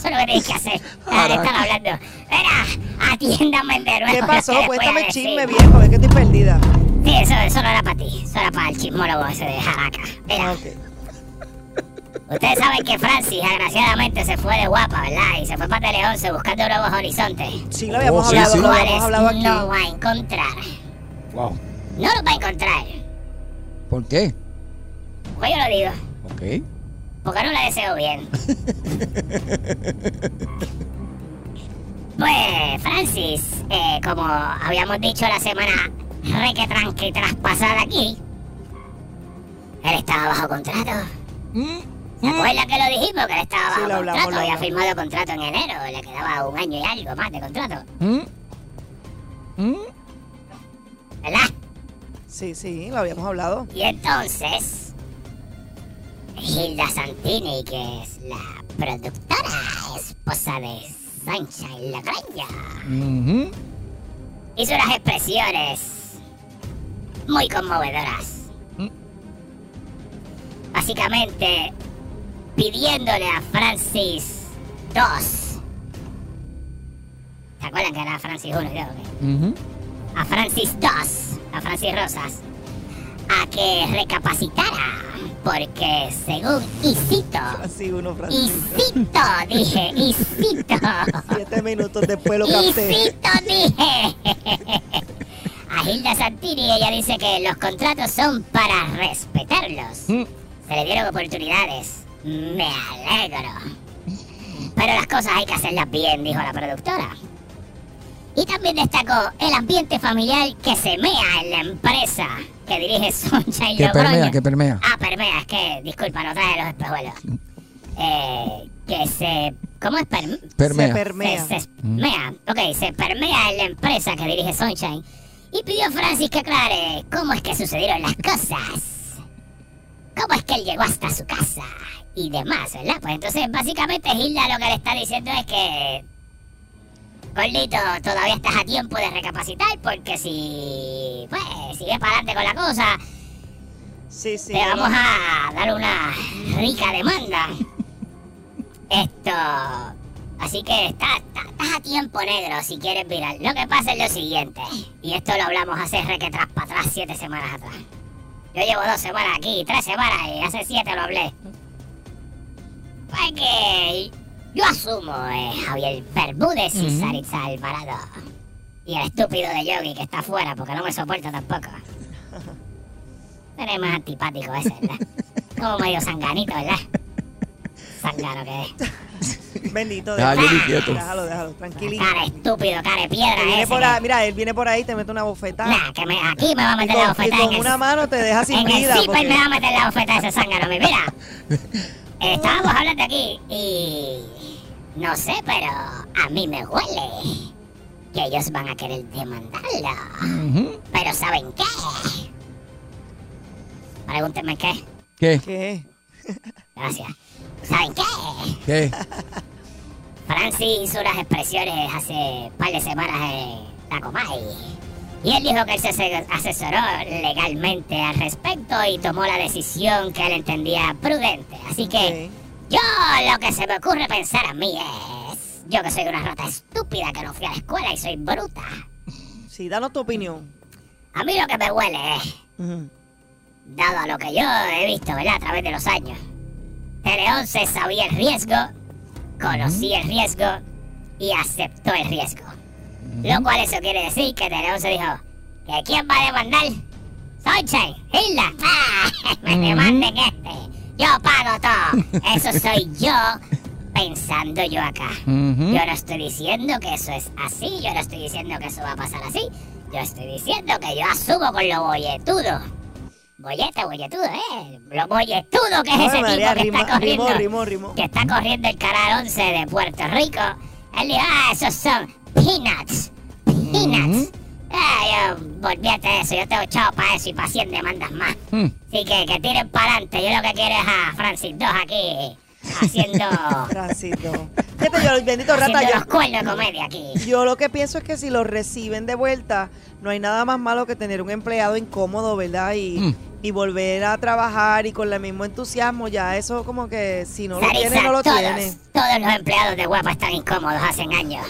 Eso es lo que tienes que hacer. Ah, están hablando. Mira, atiéndame de nuevo. ¿Qué pasó? Cuéntame chisme viejo, es que estoy perdida. Sí, eso, eso no era para ti. Eso era para el chismólogo ese de Jaraca. Mira, Ah, ok. ustedes saben que Francis, agraciadamente, se fue de guapa, ¿verdad? Y se fue para Tele 11 buscando nuevos horizontes. Sí, lo habíamos Oh, sí, hablado, sí. lo habíamos hablado aquí. no va a encontrar. Wow. No los va a encontrar. ¿Por qué? Pues yo lo digo. Ok. Porque no le deseo bien. Pues, Francis, eh, como habíamos dicho la semana re que tranqui traspasada aquí, él estaba bajo contrato. ¿Se acuerdan que lo dijimos? Que él estaba Sí, bajo lo hablamos, contrato, había firmado contrato en enero, le quedaba un año y algo más de contrato, ¿Mm? ¿Mm? ¿verdad? Sí, sí, lo habíamos hablado. Y entonces, Hilda Santini, que es la productora, esposa de Sunshine Lagrange, Ujú. hizo unas expresiones muy conmovedoras. Mm. Básicamente, pidiéndole a Francis 2. ¿Se acuerdan que era Francis 1 y 2? Ujú. A Francis 2, a Francis Rosas, a que recapacitara. Porque según y cito, Así uno, Francisco. cito, dije, y cito. Siete minutos después lo capté. cito, dije. A Hilda Santini ella dice que los contratos son para respetarlos. Mm. Se le dieron oportunidades. Me alegro. Pero las cosas hay que hacerlas bien, dijo la productora. Y también destacó el ambiente familiar que se mea en la empresa que dirige Sunshine Que Logroño. permea, que permea. Ah, permea, es que, disculpa, no traje los espejuelos. Eh, que se... ¿Cómo es? Perm- Permea. Se permea. se, se permea. Ok, se permea en la empresa que dirige Sunshine. Y pidió a Francis que aclare cómo es que sucedieron las cosas. ¿Cómo es que él llegó hasta su casa? Y demás, ¿verdad? Pues entonces, básicamente, Hilda lo que le está diciendo es que. Gordito, todavía estás a tiempo de recapacitar porque si. Pues, sigues para adelante con la cosa, Sí, sí. te vamos a dar una rica demanda. Esto. Así que está- está- estás a tiempo negro si quieres virar. Lo que pasa es lo siguiente. Y esto lo hablamos hace requetras para atrás, siete semanas atrás. Yo llevo dos semanas aquí, tres semanas y hace siete lo hablé. Pues que yo asumo, eh, Javier Bermúdez y Saritza Alvarado. Y el estúpido de Yogi que está afuera porque no me soporta tampoco. Eres más antipático ese, ¿verdad? Como medio sanganito, ¿verdad? Sangano que es. Bendito. Déjalo, quieto. Déjalo, déjalo, tranquilito. Cara estúpido, cara de piedra Que viene ese. por que- ahí, mira, él viene por ahí y te mete una bofetada. Nah, que me, aquí me va a y meter con, la y bofetada con en el, una mano te deja sin en el vida. zipper porque- me va a meter la bofetada ese zángano. Mira, estábamos hablando aquí y... No sé, pero a mí me huele que ellos van a querer demandarlo. Pero ¿saben qué? Pregúntenme qué. ¿Qué? ¿Qué? Gracias. ¿Saben qué? ¿Qué? Francis hizo unas expresiones hace un par de semanas en la Comay. Y él dijo que él se ase- asesoró legalmente al respecto y tomó la decisión que él entendía prudente. Así que yo lo que se me ocurre pensar a mí es... Yo que soy una rata estúpida que no fui a la escuela y soy bruta. Sí, danos tu opinión. A mí lo que me huele es... Dado a lo que yo he visto, ¿verdad? A través de los años. Tele 11 sabía el riesgo, conocía el riesgo y aceptó el riesgo. Lo cual eso quiere decir que Tele 11 dijo, ¿que quién va a demandar? Sunshine, Hilda, ¡Ah! me demanden este. Yo pago todo. Eso soy yo pensando yo acá. Yo no estoy diciendo que eso es así, yo no estoy diciendo que eso va a pasar así. Yo estoy diciendo que yo asumo con lo bolletudo. Bollete, bolletudo, ¿eh? Lo bolletudo que es ese María, tipo que está corriendo. Que está corriendo el canal 11 de Puerto Rico Él dijo, ah, esos son peanuts. Peanuts. Ah, yo, olvídate de eso, yo tengo chavo para eso y para 100 demandas más. Hmm. Así que que tiren para adelante. Yo lo que quiero es a Francis 2 aquí haciendo, Francito. Fíjate, yo, bendito rata, haciendo yo, los cuernos de comedia aquí. yo lo que pienso es que si lo reciben de vuelta, no hay nada más malo que tener un empleado incómodo, ¿verdad? Y, Mm. y volver a trabajar y con el mismo entusiasmo, ya eso como que si no lo Sarisa, tiene, no lo todos, tiene. todos los empleados de Guapa están incómodos hacen años.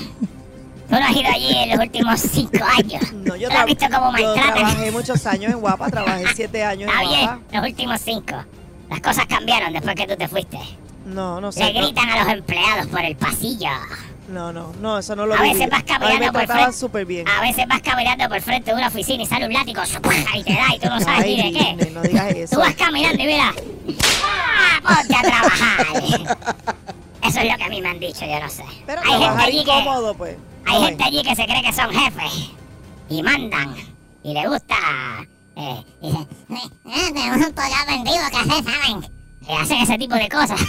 Tú no has ido allí en los últimos cinco años. No, yo, ¿Tú has visto cómo yo maltratan? trabajé muchos años en Guapa, trabajé siete años Está en bien, Guapa. los últimos cinco. Las cosas cambiaron después que tú te fuiste. No, no sé. Le gritan a los empleados por el pasillo. No, no, no, eso no lo A viví. veces vas caminando por frente. bien. A veces vas caminando por frente de una oficina y sale un látigo y te da y tú no sabes Ay, ni de qué. No digas eso. Tú vas caminando y mira. ¡Ah, ponte a trabajar! Eso es lo que a mí me han dicho, yo no sé. Pero hay gente allí que, incómodo, pues. hay No, gente allí que se cree que son jefes y mandan y le gusta. Eh, y dicen, "Eh, eh, tenemos un vendido que hacer, ¿saben? Y hacen ese tipo de cosas.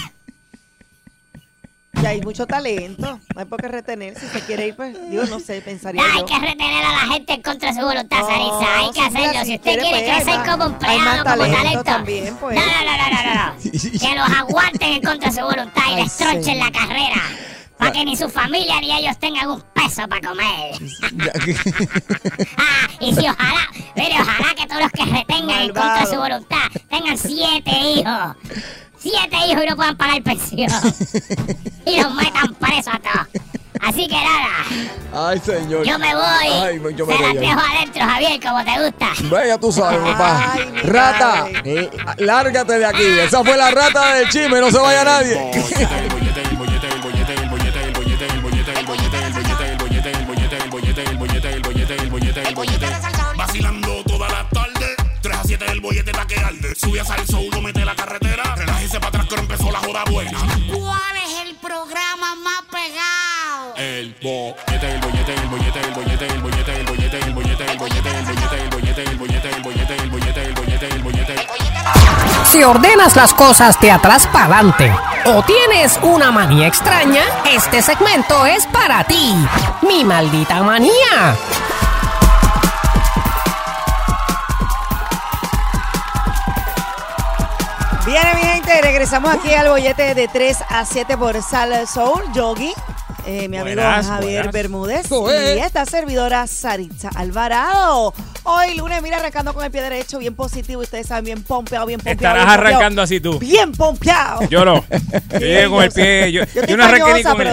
Y hay mucho talento. No hay por qué retener. Si se quiere ir, pues, digo, no sé, pensaría No hay yo. que retener a la gente en contra de su voluntad, No, Sarisa. Hay que sí, mira, hacerlo. si Si usted quiere, quiere pues, hay crecer más- como hay empleado, más como talento talento. también, pues. No, no, no, no, no, no. Que los aguanten en contra de su voluntad y Ay, destronchen señor. la carrera. Para que ni su familia ni ellos tengan un peso para comer. Ah, y si ojalá, mire, ojalá que todos los que retengan en contra de su voluntad tengan siete hijos. Siete hijos y no puedan pagar pensión. y los metan presos a todos. Así que nada, Ay, señor. yo me voy. Ay, yo me Se las voy. dejo adentro, Javier, como te gusta. Vaya, tú sabes, papá. Ay, Rata, eh, lárgate de aquí. Esa fue la rata del chisme, no se vaya nadie. Vacilando toda la tarde, 3 a 7 el bollete está que arde. Sube a salso, uno mete la carretera. Bollete, el bollete, el bollete, el bollete, el bollete, el bollete, el bollete, el bollete, el bollete, el bollete, el bollete, el bollete, el bollete, el bollete, el bollete. Si ordenas las cosas de atrás para adelante o tienes una manía extraña, este segmento es para ti. Mi maldita manía. Viene mi gente, regresamos aquí al bollete de 3 a 7 por Sal Soul, Yogi, eh, mi amigo Buenas, Javier buenas. Bermúdez y es. esta servidora Saritza Alvarado. Hoy lunes, mira, arrancando con el pie derecho, bien positivo, ustedes saben, bien pompeado, bien pompeado. Estarás bien pompeado. arrancando así tú. Bien pompeado. Yo no. Yo llegué con el pie. Yo, Yo estoy yo no arranqué ni con, pero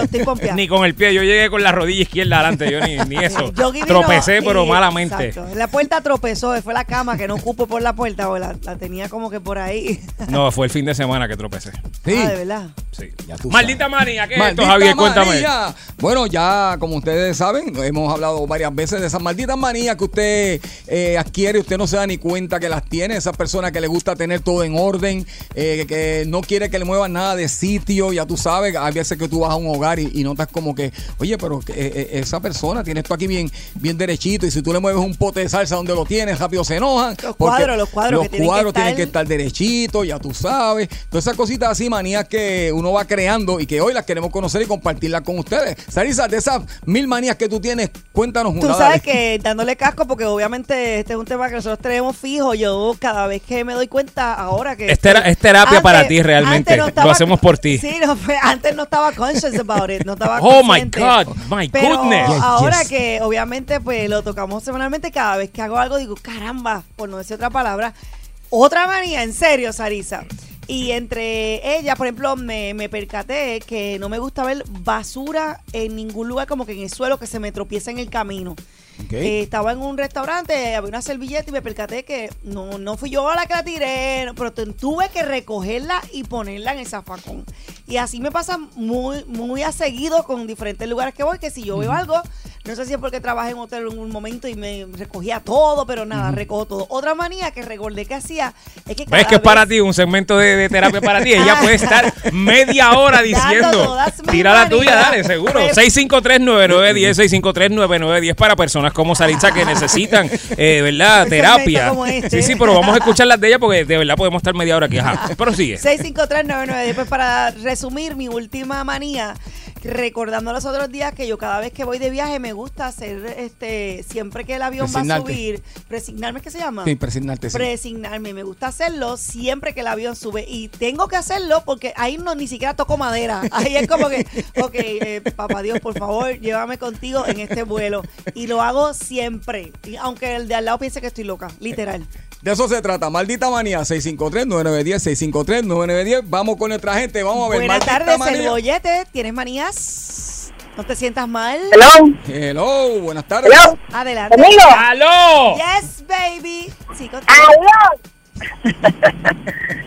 el, ni con el pie. Yo llegué con la rodilla izquierda adelante. Yo ni, ni eso. Vino Tropecé, pero y- malamente. exacto, la puerta tropezó, fue la cama que no cupo por la puerta, o la, la tenía como que por ahí. No, fue el fin de semana que tropecé. Sí. Ah, de verdad. Sí. Ya tú Maldita manía, ¿qué es esto, Maldita Javier? Cuéntame. manía. Bueno, ya como ustedes saben, hemos hablado varias veces de esas malditas manías que usted eh, adquiere, usted no se da ni cuenta que las tiene, esa persona que le gusta tener todo en orden, eh, que no quiere que le muevan nada de sitio, ya tú sabes, hay veces que tú vas a un hogar y, y notas como que, oye, pero que, eh, eh, esa persona tiene esto aquí bien, bien derechito y si tú le mueves un pote de salsa donde lo tienes, rápido se enojan. Los cuadros, los cuadros los que tienen que cuadros tienen estar- que estar derechitos, ya tú sabes. Todas esas cositas así, manías que uno va creando y que hoy las queremos conocer y compartirlas con ustedes. Sarisa, de esas mil manías que tú tienes, cuéntanos una. Tú dale. sabes que dándole casco, porque obviamente este es un tema que nosotros tenemos fijo. Yo cada vez que me doy cuenta ahora que. Es tera- es terapia para ti, realmente. Lo hacemos por ti. Sí, no, antes no estaba conscious about it. No estaba Oh my consciente. God, my Pero goodness. Ahora yes. que obviamente pues lo tocamos semanalmente, cada vez que hago algo digo, caramba, por no decir otra palabra, otra manía, en serio, Sarisa. Y entre ellas, por ejemplo, me, me percaté que no me gusta ver basura en ningún lugar, como que en el suelo, que se me tropieza en el camino. Eh, estaba en un restaurante, había una servilleta y me percaté que no, no fui yo la que la tiré, pero tuve que recogerla y ponerla en el zafacón. Y así me pasa muy, muy a seguido con diferentes lugares que voy, que si yo veo algo, no sé si es porque trabajé en un hotel en un momento y me recogía todo, pero nada, recojo todo. Otra manía que recordé que hacía es que ¿Ves que es para ti un segmento de, de terapia para ti? Ella puede estar media hora diciendo. Tira la tuya, dale, seguro. Pues- 653-9910, 653-9910 para personas como Saritza que necesitan, eh, ¿verdad? Terapia. como este. Sí, sí, pero vamos a escuchar las de ella porque de verdad podemos estar media hora aquí. Ajá, pero sigue. 65399. Después, para resumir, mi última manía, recordando los otros días que yo cada vez que voy de viaje me gusta hacer, este, siempre que el avión va a subir, presignarme, ¿qué se llama? Sí, presignarte, sí. Presignarme, me gusta hacerlo siempre que el avión sube y tengo que hacerlo porque ahí no ni siquiera toco madera. Ahí es como que, ok, eh, papá Dios, por favor, llévame contigo en este vuelo. Y lo hago siempre, y aunque el de al lado piense que estoy loca, literal. De eso se trata. Maldita manía. 653-9910. 653-9910. Vamos con nuestra gente. Vamos a ver. Buenas tardes, manía. el bollete. ¿Tienes ¿No te sientas mal? Hello. Hello. Buenas tardes. Hello. Adelante. ¿Conmigo? ¡Aló! Yes, baby. Sí.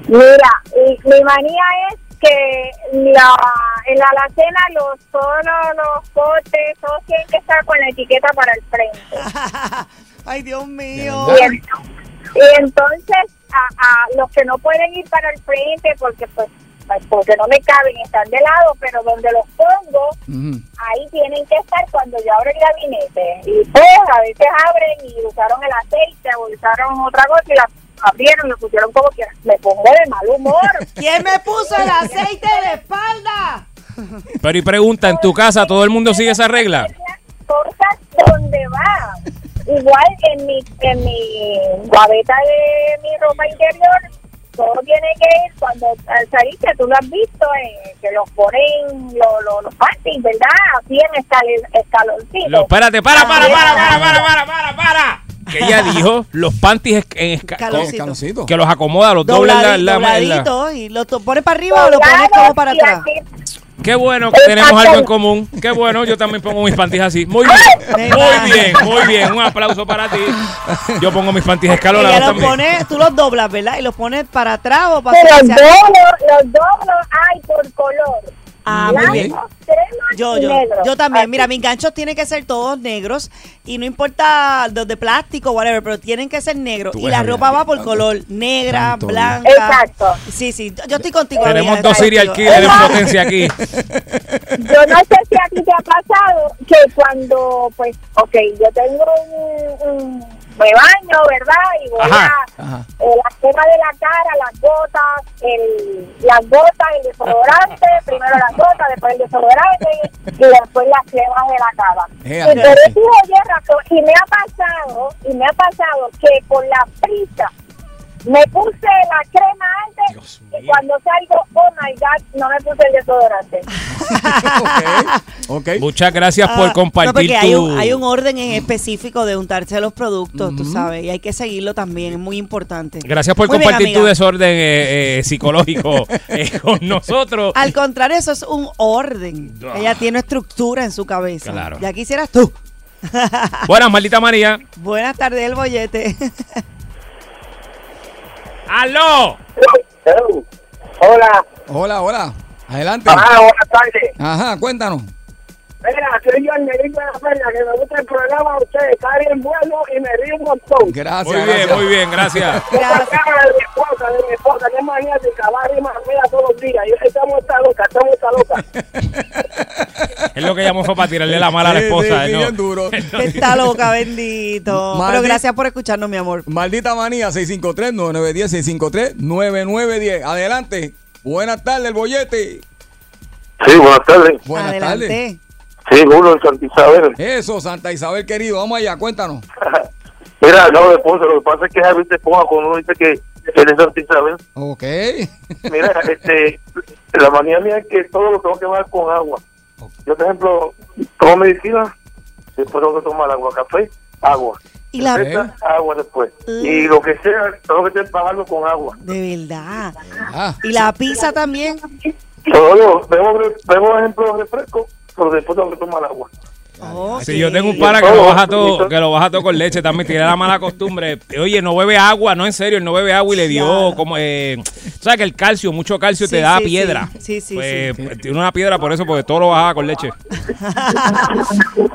Mira, y mi manía es que la, en la alacena los solo los potes todos tienen que estar con la etiqueta para el frente. Ay, Dios mío. Y, y entonces a, a los que no pueden ir para el frente porque pues, porque no me caben están de lado, pero donde los pongo ahí tienen que estar cuando yo abro el gabinete. Y pues a veces abren y usaron el aceite o usaron otra cosa y la abrieron y lo pusieron como que me pongo de mal humor. ¿Quién me puso el aceite de espalda? Pero y pregunta, ¿en tu casa todo el mundo sigue esa regla? cosas donde va. Igual en mi, en mi gaveta de mi ropa interior, todo tiene que ir cuando al salir, que tú lo has visto, eh, que los ponen lo- lo- los panties, ¿verdad? Así en escal- escaloncitos. Lo- espérate, para, para, para, para, para, para, para, para. Que ella dijo, los panties es- en esca- Escaloncito. Escaloncito. que los acomoda, los dobla en la, la- en y lo to- pones para arriba o lo pones como para atrás. así- Qué bueno que tenemos algo en común. Qué bueno, yo también pongo mis panties así. Muy bien, muy bien, muy bien. Un aplauso para ti. Yo pongo mis panties Ella escalonados los también. pone, tú los doblas, ¿verdad? Y los pones para atrás o para Los doblo, los doblo, hay por color. Ah, muy bien. Yo, yo, yo también. Así. Mira, mis ganchos tienen que ser todos negros y no importa los de plástico, whatever, pero tienen que ser negros. Y la ropa va por color, negra, tanto blanca. Exacto. Sí, sí, yo- estoy contigo. Tenemos amiga, dos serial killers en potencia aquí. Yo no sé si a ti te ha pasado que cuando, pues, ok, yo tengo un, un- me baño, ¿verdad? Y voy Ajá, a ajá. eh, la crema de la cara, las gotas, el, las gotas, el desodorante, primero las gotas, después el desodorante y después las cremas de la cara. Y por Andrea, eso oye razón, y me ha pasado, y me ha pasado que por la prisa me puse la crema antes y cuando salgo, oh my God, no me puse el desodorante. ok. ok. Muchas gracias Ah, por no, compartir porque hay tu... un, hay un orden en específico de untarse los productos, tú sabes, y hay que seguirlo también, es muy importante. Gracias por Muy bien, compartir tu desorden eh, eh, psicológico eh, con nosotros. Al contrario, eso es un orden. Ah. Ella tiene estructura en su cabeza. Claro. Ya quisieras tú. Buenas, maldita María. Buenas tardes, el bollete. ¡Aló! Hola, Hola, hola. Adelante. ah, buenas tardes. Ajá, cuéntanos. Mira, soy yo el médico de la perla, que me gusta el programa de ustedes, está bien bueno y me río un montón. Gracias. Muy bien, gracias. muy bien, gracias. Cara de mi esposa, de mi esposa, que es magnética, va arriba mía todos los días. Y estamos esta loca, estamos esta loca. Es lo que llamó fue para tirarle la mala a la esposa. sí, sí, duro. Está loca, bendito. Maldi- Pero gracias por escucharnos, mi amor. Maldita manía, 653-9910, 653-9910. Adelante. Buenas tardes, el bollete. Sí, buenas tardes. Buenas Adelante. tardes. Sí, uno en Santa Isabel. Eso, Santa Isabel, querido. Vamos allá, cuéntanos. Mira, no, de esposa, lo que pasa es que Javier te ponga cuando uno dice que él es Santa Isabel. Ok. Mira, este, la manía mía es que todo lo tengo que bajar con agua. Yo, por ejemplo, tomo medicina, después tengo que tomar agua, café, agua. Y la. Receta, agua después. Y lo que sea, tengo que bajarlo con agua. De verdad. Ah, Y la pizza también. Todo, bebo, bebo ejemplo de refresco, pero después tengo que tomar agua. Ok. Si yo tengo un pana que lo baja todo, que lo baja todo con leche, también tiene la mala costumbre. Oye, no bebe agua, no en serio, él no bebe agua y le dio Ya. como eh, sabes que el calcio, mucho calcio te Sí, da sí, piedra. sí. Sí, sí, Pues, sí. pues, tiene una piedra por eso, porque todo lo bajaba con leche.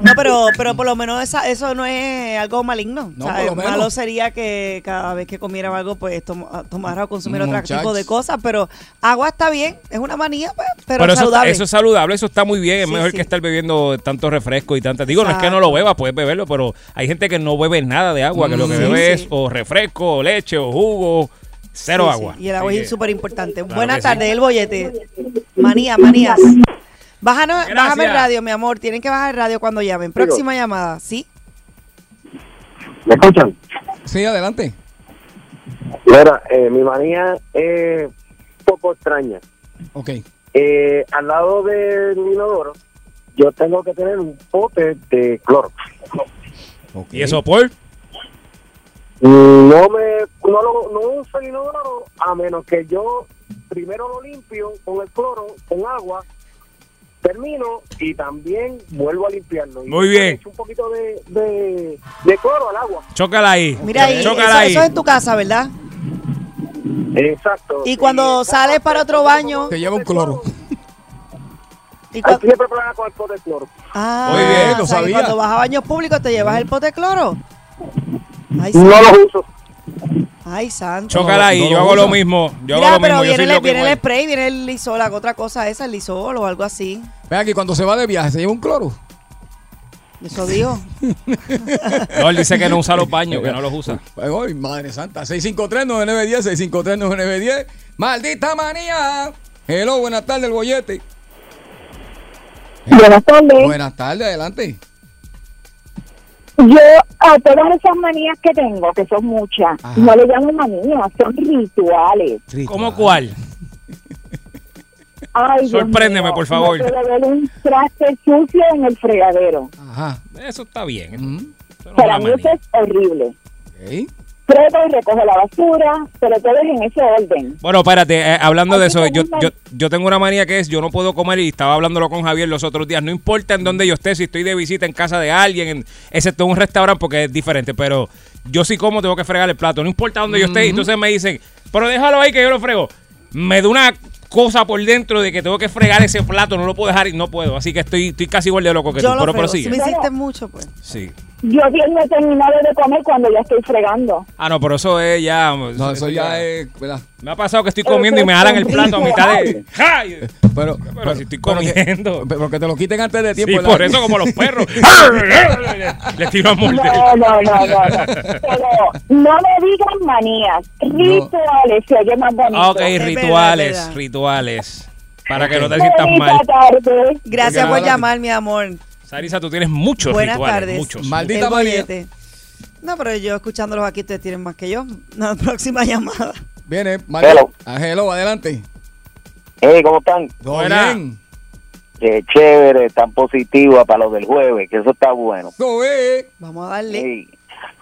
No, pero, pero por lo menos esa, eso no es algo maligno. No, O sea, por lo menos. Malo sería que cada vez que comiera algo, pues tom- tomara o consumiera otro tipo de cosas. Pero agua está bien, es una manía, pues, pero, Pero eso, saludable. eso es saludable, eso está muy bien. Es Sí, mejor sí. que estar bebiendo tanto refresco y tantas. Digo, no es que no lo beba, puedes beberlo, pero hay gente que no bebe nada de agua, que lo que Sí, bebe sí. es o refresco, o leche, o jugo, cero Sí, sí, agua. Y el agua Así es súper importante. Claro Buenas tardes, el bollete. Manía, manías. Bájanos, Gracias. bájame el radio, mi amor. Tienen que bajar el radio cuando llamen. Próxima llamada, ¿sí? ¿Me escuchan? Sí, adelante. Mira, eh, mi manía es un poco extraña. Ok. Eh, al lado del inodoro, yo tengo que tener un pote de cloro. ¿Y eso por? No me no, lo, no uso el inodoro a menos que yo primero lo limpio con el cloro, con agua, termino y también vuelvo a limpiarlo. Muy bien. echo un poquito de, de, de cloro al agua. Chócala ahí. Mira ahí, eso, Chócala ahí. eso es en tu casa, ¿verdad? Exacto. Y cuando sales para otro baño. Te lleva un cloro. Y Hay cua- siempre problema con el pote de cloro. Ah, Muy bien, lo o sea, que sabía. cuando vas a baños públicos te llevas el pote de cloro. Ay, No santo. lo uso. Ay, santo. Chócala ahí. No lo yo hago lo mismo. Yo Mira, hago lo pero mismo. Viene, el, viene el spray, viene el lisol, hago otra cosa esa, el lisol o algo así. Ve aquí, cuando se va de viaje, se lleva un cloro. Eso digo. No, él dice que no usa los baños, que no los usa. Ay, madre santa. 653-9910, 653-9910. ¡Maldita manía! Hello, buenas tardes, el bollete. Buenas tardes. Buenas tardes, adelante. Yo a todas esas manías que tengo, que son muchas, Ajá. no le llamo manías, son rituales. ¿Cómo cuál? Ay, Dios Sorpréndeme, mío, por favor. No puedo ver un traste sucio en el fregadero. Ajá. Eso está bien. Mm, eso no es Para mí eso es horrible. Frego y recojo la basura, pero todo es en ese orden. Bueno, espérate, eh, hablando de eso, yo, yo, yo tengo una manía que es, yo no puedo comer, y estaba hablándolo con Javier los otros días, no importa en dónde yo esté, si estoy de visita en casa de alguien, en- excepto en un restaurante, porque es diferente, pero yo sí como, tengo que fregar el plato, no importa dónde yo esté, y entonces me dicen, pero déjalo ahí que yo lo frego. Me da una cosa por dentro de que tengo que fregar ese plato, no lo puedo dejar y no puedo, así que estoy, estoy casi igual de loco que Yo tú, lo pero. Si prosigue. me hiciste mucho, pues. Sí. Yo bien no he terminado de comer cuando ya estoy fregando. Ah, no, pero eso es ya... No, eso ya es. ¿verdad? Me ha pasado que estoy comiendo y me jalan el plato a mitad de... ¡Ay! Pero, Pero si estoy pero que- comiendo. pero que te lo quiten antes de tiempo. Sí, ¿verdad? por eso como los perros. Le tiro a morder. No, no, no, no, no. Pero no me digan manías, rituales, se oye más bonito. Ah, Ok, rituales, verdad. rituales. Para que no te sientas mal. tarde. Gracias por llamar, mi amor. Sarisa, tú tienes muchos Buenas rituales. tardes. Muchos. Maldita El. No, pero yo escuchándolos aquí, ustedes tienen más que yo. La próxima llamada. Viene, María. Hello. Ah, hello, adelante. Hey, ¿cómo están? Todo Buena. bien. Qué chévere, tan positiva para lo del jueves, que eso está bueno. Todo bien. Vamos a darle. Sí.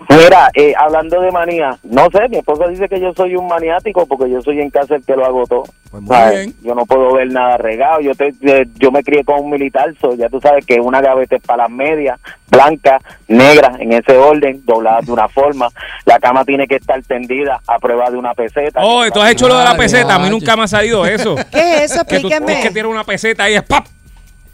Mira, eh, hablando de manía, no sé, mi esposa dice que yo soy un maniático porque yo soy en casa el que lo hago todo. Pues muy ¿Sabes? bien. Yo no puedo ver nada regado. Yo te, yo me crié con un militar, so, ya tú sabes que una gaveta es para las medias, blancas, negras, en ese orden, dobladas de una forma. La cama tiene que estar tendida a prueba de una peseta. Oh, tú has hecho lo de la peseta. A mí nunca me ha salido eso. ¿Qué es eso? que tú que tirar una peseta ahí es ¡pap!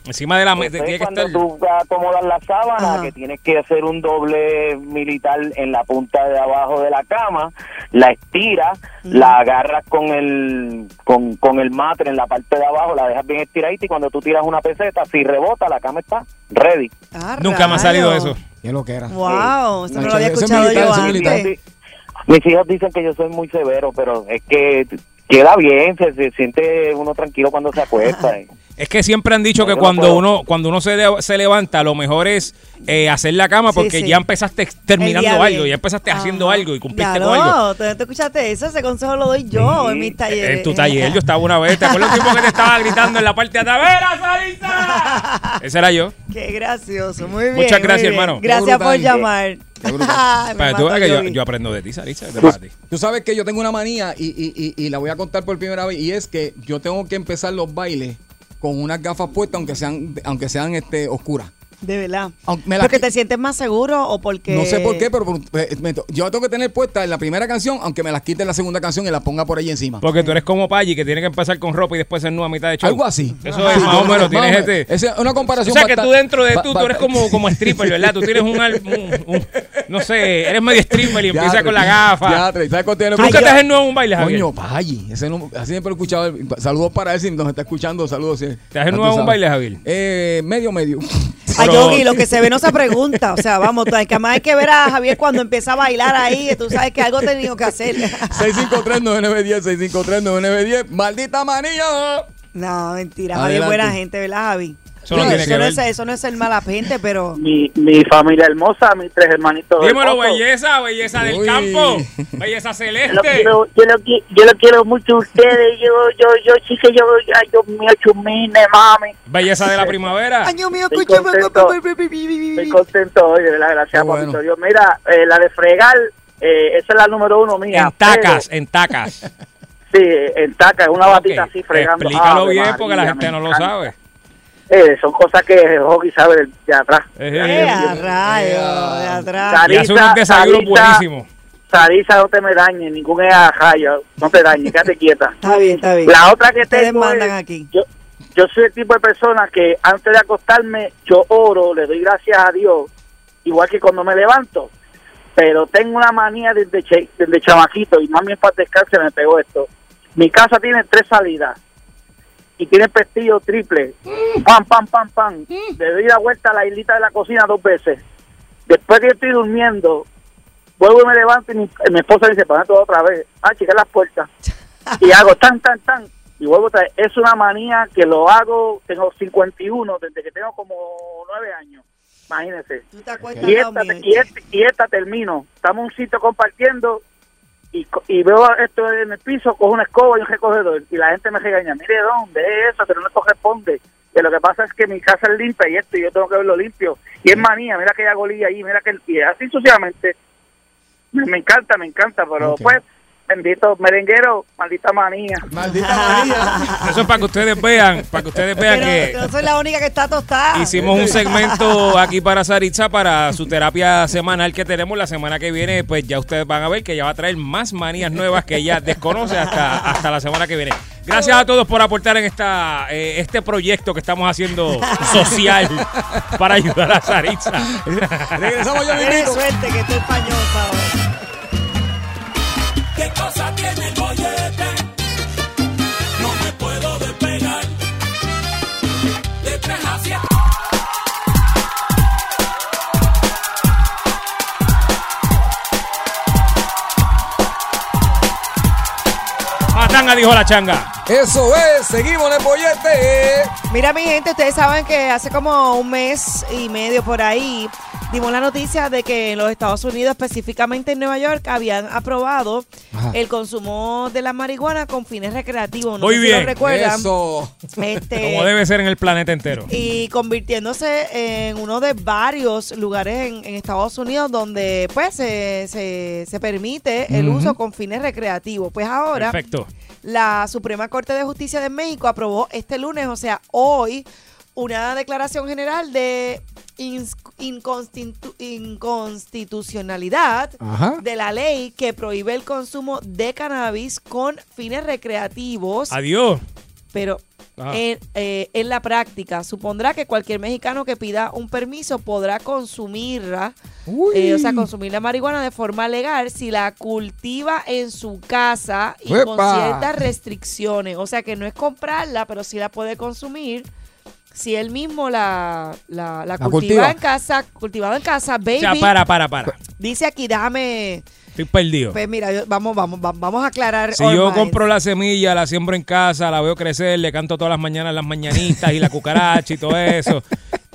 Encima de la mesa. Tiene que cuando estar. tú acomodas la sábana, Ajá. que tienes que hacer un doble militar en la punta de abajo de la cama, la estiras, la agarras con el con, con el matre en la parte de abajo, la dejas bien estiradita y cuando tú tiras una peseta, si rebota, la cama está ready. Ah, Nunca me ha salido eso. ¿Qué lo que era? Wow, eso no lo había escuchado militar, yo antes. Mis hijos dicen que yo soy muy severo, pero es que queda bien, se, se siente uno tranquilo cuando se acuesta. eh. Es que siempre han dicho que cuando puedo. uno cuando uno se, de- se levanta, lo mejor es eh, hacer la cama porque sí. ya empezaste terminando algo, ya empezaste haciendo algo y cumpliste Claro, con algo. ¿tú no te escuchaste eso? Ese consejo lo doy yo en mis talleres. En tu taller, yo estaba una vez, ¿te acuerdas el tipo que te estaba gritando en la parte de atrás? ¡Vera, Sarisa! Ese era yo. Qué gracioso, muy bien. Muchas gracias, bien. hermano. Gracias por llamar. Para que tú que yo, yo aprendo de ti, Sarisa. de ti. Tú sabes que yo tengo una manía y, y- y- y la voy a contar por primera vez y es que yo tengo que empezar los bailes con unas gafas puestas aunque sean aunque sean este oscuras. De verdad. Me las ¿Porque te sientes más seguro o porque...? No sé por qué, pero por- eh, me yo tengo que tener puestas en la primera canción, aunque me las quite en la segunda canción y las ponga por ahí encima. Porque tú eres como Paggi, que tiene que empezar con ropa y después ser nueva a mitad de show. Algo así. Eso es Sí, más o menos, tienes o este... Esa es una O comparación. sea que bastante- tú dentro de tú, tú eres como, como stripper, ¿verdad? Tú tienes un, al- un- un- no sé, eres medio stripper y empiezas con la gafa. diatre, ¿sabes cuánto tiene- ¿Tú nunca te has nuevo un baile, Javier? Coño, Paggi. Ese no, así siempre lo he escuchado. Saludos para él si nos está escuchando. Saludos. sí. ¿Te has Ya tú nuevo un baile, Javier? Eh, medio, medio. A Yogi, lo que se ve no se pregunta. O sea, vamos, tú- que más hay que ver a Javier cuando empieza a bailar ahí. Tú sabes que algo tenido que hacer. 653-9910, 653-9910. ¡Maldita manía! No, mentira. Javi es Adelante. buena gente, ¿verdad, Javi? Eso no tiene eso que no ver. es, eso no es ser mala gente, pero... Mi, mi familia hermosa, mis tres hermanitos. Dímelo, belleza, belleza del Uy. campo, belleza Yo lo celeste. quiero, yo lo, yo lo quiero mucho a ustedes. Yo, yo, yo sí que yo, ay, Dios mío, chumine, mami. Belleza de la primavera. Año mío, Estoy escúchame. contento. Estoy contento hoy, de verdad, gracias, Qué bueno. papito Dios. Mira, eh, la de fregar, eh, esa es la número uno mía. En tacas, en tacas. pero, sí, en tacas, una batita Ok, así fregando. Explícalo bien María, porque la gente no lo sabe. Eh, son cosas que Hoggy sabe de, de atrás. Eh, rayo, de atrás. Sarisa- buenísimos. Sarisa, no te me dañes, ningún es a rayo, no te dañes, quédate quieta. Está bien, está bien. La otra que Ustedes tengo mandan es- aquí. yo, yo soy el tipo de persona que antes de acostarme yo oro, le doy gracias a Dios, igual que cuando me levanto. Pero tengo una manía desde, che- desde chamaquito y mami para descansar me pegó esto. Mi casa tiene tres salidas y tiene pestillo triple. Pam, pam, pam, pam. Le doy la vuelta a la islita de la cocina dos veces. Después que estoy durmiendo, vuelvo y me levanto y mi, mi esposa dice, ponete otra vez. Ah, chica, las puertas. y hago tan, tan, tan. Y vuelvo otra vez. Es una manía que lo hago, tengo 51 desde que tengo como 9 años. Imagínense. Y esta, y, esta, y esta termino. Estamos un sitio compartiendo y, y veo esto en el piso, cojo una escoba y un recogedor. Y la gente me regaña, mire, ¿dónde es eso? Que no me corresponde. Que lo que pasa es que mi casa es limpia y esto, y yo tengo que verlo limpio. Y es manía, mira que hay golilla ahí, mira que... Y así sucesivamente. Me, me encanta, me encanta, pero pues, bendito merenguero, maldita manía. Maldita manía. Eso es para que ustedes vean, para que ustedes vean Pero que no soy la única que está tostada. hicimos un segmento aquí para Saritza para su terapia semanal que tenemos la semana que viene. Pues ya ustedes van a ver que ella va a traer más manías nuevas que ella desconoce hasta, hasta la semana que viene. Gracias a todos por aportar en esta eh, este proyecto que estamos haciendo social para ayudar a Saritza. Regresamos ya Tienes mismito. suerte que estoy ahora. ¿Qué cosa tiene el bollete? No me puedo despegar. De tres a siete. Matanga dijo la changa. Eso es, seguimos en el bollete. Mira, mi gente, ustedes saben que hace como un mes y medio por ahí dimos la noticia de que en los Estados Unidos, específicamente en Nueva York, habían aprobado Ajá. el consumo de la marihuana con fines recreativos. No Muy sé si bien. lo recuerdan. Eso. Este, Como debe ser en el planeta entero. y convirtiéndose en uno de varios lugares en, en Estados Unidos donde pues se, se- se permite el uso con fines recreativos. Pues ahora Perfecto. la Suprema Corte de Justicia de México aprobó este lunes, o sea, hoy, una declaración general de ins- inconstitu- inconstitucionalidad Ajá. de la ley que prohíbe el consumo de cannabis con fines recreativos. Adiós. Pero en, eh, en la práctica, supondrá que cualquier mexicano que pida un permiso podrá consumirla, Uy. eh, o sea, consumir la marihuana de forma legal si la cultiva en su casa y con ciertas restricciones. O sea, que no es comprarla, pero sí la puede consumir. Si él mismo la, la, la La cultiva, cultiva. en casa, cultivado en casa, O baby. sea, para, para, para. Dice aquí, déjame. Estoy perdido. Pues mira, yo- vamos, vamos, va- vamos a aclarar. Si yo compro la semilla, la siembro en casa, la veo crecer, le canto todas las mañanas las mañanitas y la cucaracha y todo eso,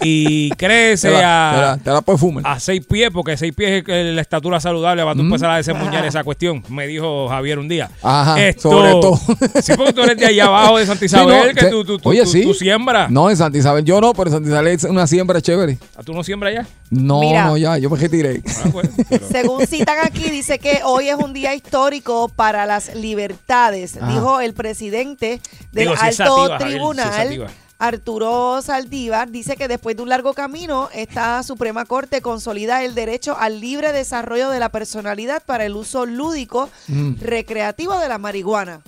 y crece Te la, a, te la, te la puedes fumar. a seis pies, porque seis pies es la estatura saludable, para tú empezar a desembuñar esa cuestión, me dijo Javier un día. Ajá, sobre todo. Sí, porque tú eres de allá abajo de Santa Sí, no, Isabel, que se- tú, tú, tú, Oye, tú- sí. tú siembras. No, en Santa Isabel yo no, pero en Santa Isabel es una siembra chévere. ¿Ah, ¿Tú no siembras allá? No, Mira. no, ya, yo me retiré. Ah, pues, pero- Según citan aquí, dice que hoy es un día histórico para las libertades, Ajá. dijo el presidente del Digo, si es alto tribunal. Arturo Saldívar dice que después de un largo camino, esta Suprema Corte consolida el derecho al libre desarrollo de la personalidad para el uso lúdico Mm. recreativo de la marihuana.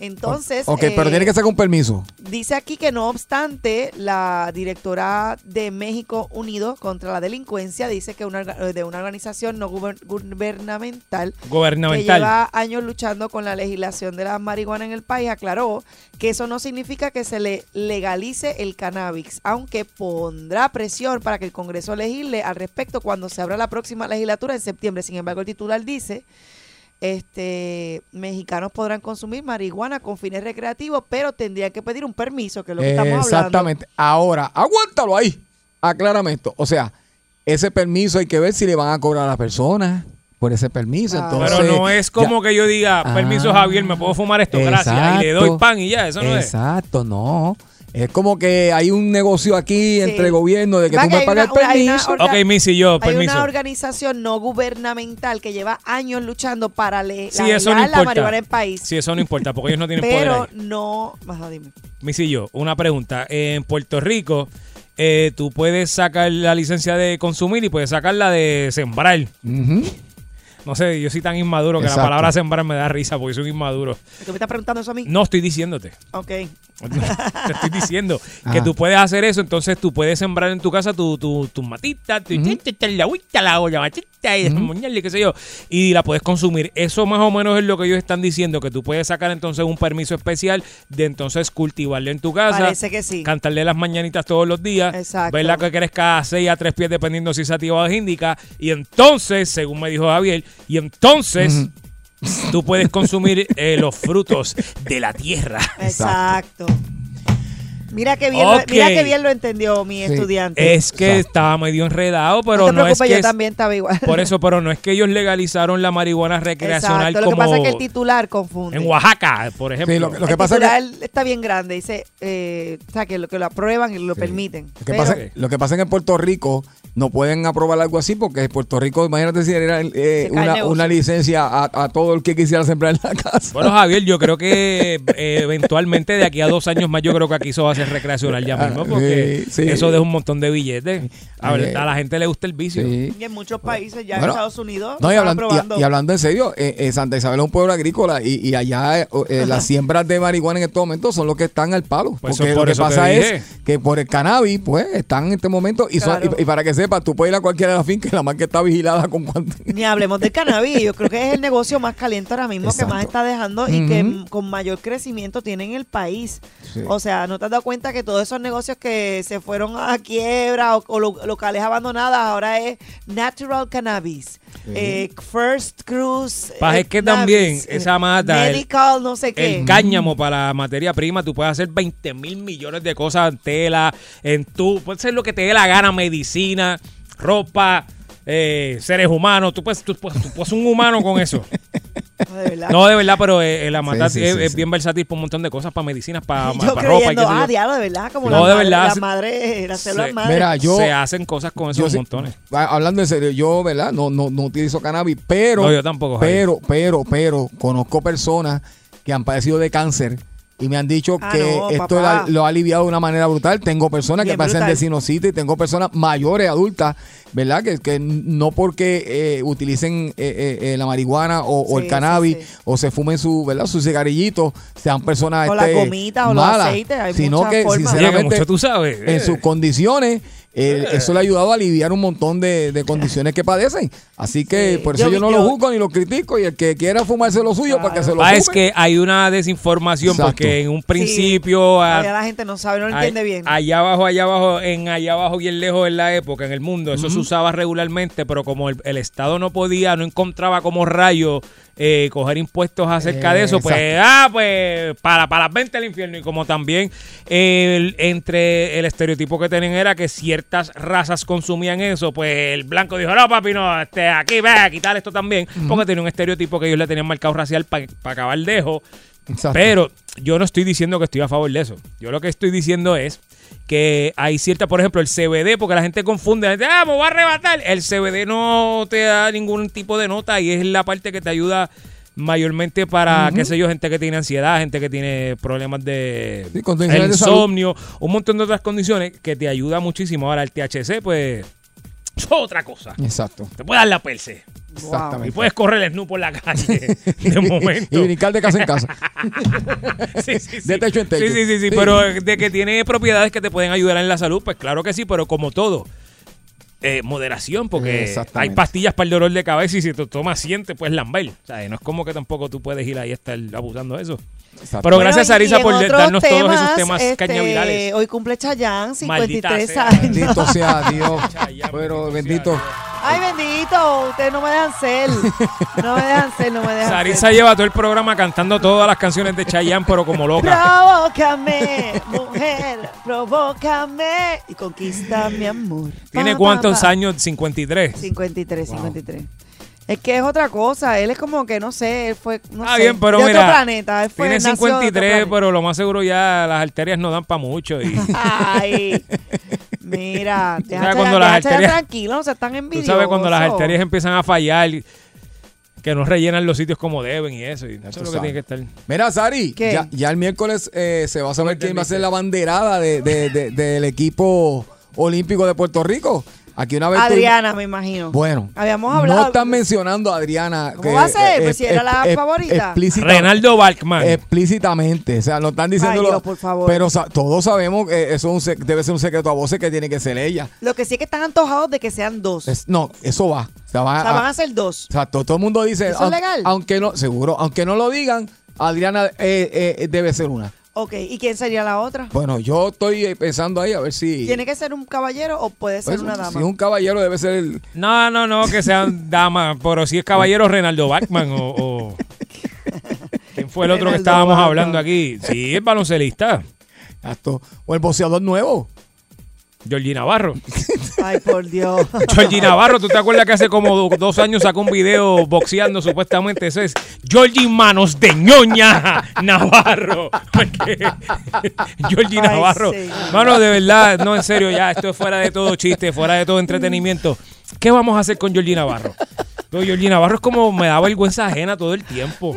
Entonces, Ok, eh, pero tiene que sacar un permiso. Dice aquí que no obstante, la directora de México Unido contra la Delincuencia dice que una, orga- de una organización no guber- gubernamental que Gubernamental. lleva años luchando con la legislación de la marihuana en el país, aclaró que eso no significa que se le legalice el cannabis, aunque pondrá presión para que el Congreso legisle al respecto cuando se abra la próxima legislatura en septiembre. Sin embargo, el titular dice este mexicanos podrán consumir marihuana con fines recreativos, pero tendrían que pedir un permiso, que es lo que estamos hablando. Exactamente. Ahora, aguántalo ahí. Aclárame esto. O sea, ese permiso hay que ver si le van a cobrar a la persona por ese permiso. Entonces, Pero no es como ya- que yo diga, permiso Ah. Javier, me puedo fumar esto, gracias, y le doy pan y ya, eso no es. Exacto, no. Es como que hay un negocio aquí Sí. entre gobierno de que Va tú que me hay pagas una- el hay una permiso. orga- Ok, Missy, yo, Hay permiso. una organización no gubernamental que lleva años luchando para le Sí, eso no legalizar la importa. marihuana en el país. Sí, eso no importa, porque ellos no tienen poder pero no, ajá, dime. Missy, yo, una pregunta. En Puerto Rico, eh, tú puedes sacar la licencia de consumir y puedes sacar la de sembrar. No sé, yo soy tan inmaduro que Exacto. la palabra sembrar me da risa porque soy un inmaduro. ¿Tú me estás preguntando eso a mí? No estoy diciéndote. Ok. Te estoy diciendo que Ajá. tú puedes hacer eso, entonces tú puedes sembrar en tu casa tu, tu, tus matitas, tu la agüita, la olla, machita, y moñarle, qué sé yo, y la puedes consumir. Eso más o menos es lo que ellos están diciendo, que tú puedes sacar entonces un permiso especial de entonces cultivarle en tu casa. Parece que sí. Cantarle las mañanitas todos los días. Exacto. Verla que crezca a 6 a 3 pies dependiendo si es sativa o es índica. Y entonces, según me dijo Javier, y entonces... Tú puedes consumir eh, los frutos de la tierra. Exacto. Mira qué bien, lo, mira qué bien lo entendió mi estudiante. Es que estaba medio enredado, pero no te no, es que yo es- también estaba igual. por eso, pero no es que ellos legalizaron la marihuana recreacional Exacto. Lo que pasa es que el titular confunde. en Oaxaca, por ejemplo. Sí, lo, lo que el pasa es titular que, está bien grande, dice, eh, o sea, que lo, que lo aprueban y lo permiten. lo que Pero- pasa, lo que pasa es que en Puerto Rico no pueden aprobar algo así porque Puerto Rico, imagínate si era eh, Se una, licencia a, a todo el que quisiera sembrar en la casa. Bueno, Javier, yo creo que eh, eventualmente de aquí a dos años más, yo creo que aquí eso va a ser recreacional ya mismo, porque sí, sí. eso deja un montón de billetes. A, ver, Sí. a la gente le gusta el vicio. Sí. Y en muchos países, ya Bueno, en Estados Unidos, No, y hablando, y- aprobando. y hablando en serio, eh, eh, Santa Isabel es un pueblo agrícola y, y allá eh, eh, las siembras de marihuana en estos momentos son los que están al palo. Pues porque por lo que pasa es que por el cannabis, pues, están en este momento. Y, son- Claro. y, y para que sepas, tú puedes ir a cualquiera de las fincas y la marca está vigilada con cuánto. Ni hablemos del cannabis. Yo creo que es el negocio más caliente ahora mismo que más está dejando y que con mayor crecimiento tiene en el país. Sí. O sea, ¿no te has dado cuenta que todos esos negocios que se fueron a quiebra o, o lo- locales abandonadas ahora es Natural Cannabis? Eh, First Cruise. Paz, eh, es que también esa mata, el- Medical, no sé qué. El cáñamo para la materia prima, tú puedes hacer 20 mil millones de cosas en tela, en tú, puedes hacer lo que te dé la gana, medicina, ropa, eh, seres humanos, tú puedes, tú, puedes- tú puedes un humano con eso. No, de verdad. No, de verdad, pero eh, la mata sí, es, sí, es sí. bien versátil para un montón de cosas, para medicinas, para, Yo para ropa y qué yo. ah, diablo, de verdad, como No, la de madre, verdad, la se- madre, las células se- madre. Mira, yo. Se hacen cosas con esos montones. ah, hablando en serio, yo, ¿verdad? No, no, no utilizo cannabis, pero. No, yo tampoco, Javier. Pero, pero, pero, conozco personas que han padecido de cáncer. Y me han dicho Ah, que no, esto la- lo ha aliviado de una manera brutal. Tengo personas Bien que brutal. de sinusitis, tengo personas mayores, adultas, ¿verdad? Que, que no porque eh, utilicen eh, eh, eh, la marihuana o, el cannabis sí, sí. o se fumen su, ¿verdad? sus cigarrillitos, sean personas O la este, gomita o los aceites, hay sino formas. Que sinceramente mucho tú sabes. en eh. sus condiciones, eh, eso le ha ayudado a aliviar un montón de, de condiciones que padecen. Así que Sí. por eso Yo no yo- lo juzgo ni lo critico y el que quiera fumarse lo suyo para que se lo Ah, fume. es que hay una desinformación Exacto. porque en un Sí, principio ah, todavía la gente no sabe, no lo entiende bien. Allá abajo, allá abajo, en allá abajo bien lejos en la época, en el mundo, eso se usaba regularmente, pero como el, el Estado no podía, no encontraba como rayo eh, coger impuestos acerca de eso, pues, ah, pues, para, para las ventas del infierno. Y como también el- entre el estereotipo que tenían era que ciertas razas consumían eso, pues el blanco dijo, no, papi, no, este, aquí, ve, a quitar esto también, porque tenía un estereotipo que ellos le tenían marcado racial para acabar dejo. Exacto. Pero yo no estoy diciendo que estoy a favor de eso. Yo lo que estoy diciendo es que hay cierta, por ejemplo, el CBD, porque la gente confunde, la gente, ah, me voy a arrebatar. El CBD no te da ningún tipo de nota y es la parte que te ayuda mayormente para, qué sé yo, gente que tiene ansiedad, gente que tiene problemas de Sí, insomnio, un montón de otras condiciones que te ayuda muchísimo. Ahora, el THC, pues, es otra cosa. Exacto. Te puede dar la perse. Y Exactamente. puedes correr el snu por la calle de momento. y brincar de casa en casa. Sí, sí, sí. De techo en techo. Sí, sí, sí, sí, Sí. pero de que tiene propiedades que te pueden ayudar en la salud, pues claro que sí, pero como todo, eh, moderación, porque hay pastillas para el dolor de cabeza y si te tomas siente, pues lamber. O sea, no es como que tampoco tú puedes ir ahí a estar abusando de eso. Pero Bueno, gracias, y Arisa, por darnos todos esos temas, este, cañavirales. Hoy cumple Chayanne, Maldita 53 sea. años. Bendito sea Dios. Pero bendito bendito. sea Ay, bendito, ustedes no me dejan ser. No me dejan ser, no me dejan Sarisa ser. lleva todo el programa cantando todas las canciones de Chayanne, pero como loca. Provócame, mujer, provócame y conquista mi amor. ¿Tiene Pa, cuántos pa, pa. años? 53. 53, 53. Es que es otra cosa, él es como que no sé, él fue no Está sé, bien, pero de mira, otro planeta, él fue tiene nació de otro 53, planeta. pero lo más seguro ya las arterias no dan para mucho. Y, Ay, mira, déjate cuando la- las arterias- tranquilo, no seas tan tú envidioso. sabes cuando las arterias empiezan a fallar, que no rellenan los sitios como deben y eso. Y eso es lo que sabes. tiene que estar. Mira, Sari, ya, ya el miércoles eh, se va a saber quién va a ser la banderada de- de- de- del equipo olímpico de Puerto Rico. Aquí una vez. Adriana, me imagino. Bueno, Habíamos hablado. No están mencionando a Adriana. ¿Cómo va a ser? Pues si era la favorita. explícita- Reinaldo Balkman. Explícitamente. O sea, no están diciéndolo. Ay, Dios, por favor. Pero sa- todos sabemos que eso es un sec- debe ser un secreto a voces que tiene que ser ella. Lo que sí es que están antojados de que sean dos. Es- no, eso va. O sea, va o sea, a- van a ser dos. o sea, to- todo, el mundo dice. ¿Eso es legal? Aunque no, seguro, aunque no lo digan, Adriana eh, eh, debe ser una. Ok, ¿y quién sería la otra? Bueno, yo estoy eh, pensando ahí a ver si. ¿Tiene que ser un caballero o puede ser Pues, una dama? Si es un caballero, debe ser el. No, no, no, que sean damas, pero si es caballero Reinaldo Bachman o, o- ¿Quién fue el otro que estábamos Bachman. hablando aquí? Sí, el baloncelista. Exacto. O el boxeador nuevo. Georgie Navarro. Ay, por Dios. Georgie Navarro, ¿tú te acuerdas que hace como do- dos años sacó un video boxeando supuestamente? Ese es Georgie Manos de ñoña Navarro. Porque Georgie Ay, Navarro. Mano, de verdad, no, en serio, ya, esto es fuera de todo chiste, fuera de todo entretenimiento. ¿Qué vamos a hacer con Georgie Navarro? Pero Georgie Navarro es como me da vergüenza ajena todo el tiempo.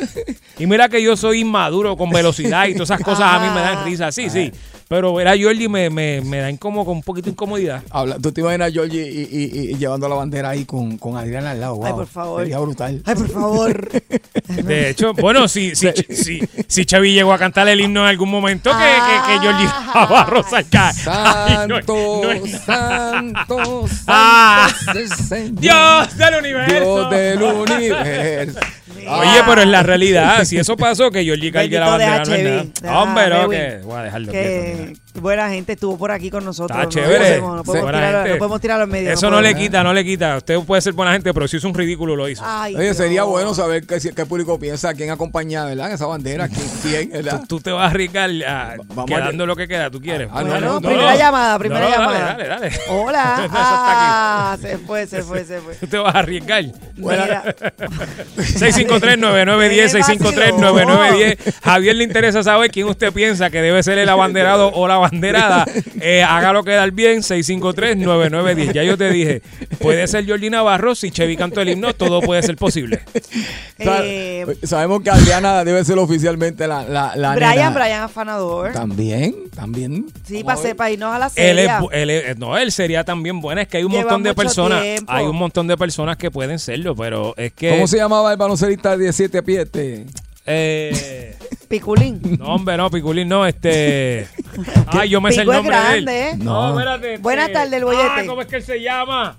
Y mira que yo soy inmaduro con velocidad y todas esas cosas a mí me dan risa. Sí, sí. Pero ver a Georgie me, me, me dan como con un poquito de incomodidad. Habla, Tú te imaginas a Georgie y, y- y llevando la bandera ahí con, con Adriana al lado. Ay, wow. por favor. Sería brutal. Ay, por favor. De hecho, bueno, si, si, si, si Chevy llegó a cantar el himno en algún momento, que, que, que Georgie Navarro salga. Ay, no- Santo, no santo, Ah. santo es Señor. Dios del universo. Dios del universo. Oye, pero es la realidad. Si eso pasó, que Georgie cargue la bandera, no es nada. deja Hombre, no, que voy a dejarlo quieto. Buena gente estuvo por aquí con nosotros. Está no chévere. podemos- No podemos, tirarlo, no podemos tirarlo en medio. Eso no le quita, no le quita. Usted puede ser buena gente, pero si es un ridículo lo hizo. Ay, Oye, sería bueno saber qué, qué público piensa, quién acompaña, ¿verdad? En esa bandera, quién, quién, ¿verdad? Tú te vas a arriesgar ah, quedando lo que queda, tú quieres. Ah, no, Bueno, no, no, primera no. llamada, primera No, no, dale, llamada. dale, dale. Hola. Ah, se fue, se fue, se fue. Tú te vas a arriesgar. Mira, 653-9910, 653-9910. Javier le interesa saber quién usted piensa que debe ser el abanderado o la abanderada. Eh, hágalo quedar bien, 653-9910. Ya yo te dije, puede ser Jordi Navarro, si Chevy cantó el himno, todo puede ser posible. Eh, Sabemos que Adriana debe ser oficialmente la, la, la Brian, nena. Brian Afanador. También, también. Sí, a para irnos a la Él es, serie. él es- no, él sería también buena. Es que hay un Lleva montón de personas. tiempo. Hay un montón de personas que pueden serlo, pero es que. ¿Cómo se llamaba el baloncelista de siete pies? Este? Eh, Piculín. no, hombre, no, Piculín, no, este. Ay, yo me sé el Pico es nombre de grande, ¿eh? él. No, No. espérate. este- Buenas tardes, el bollete. Ah, ¿cómo es que él se llama?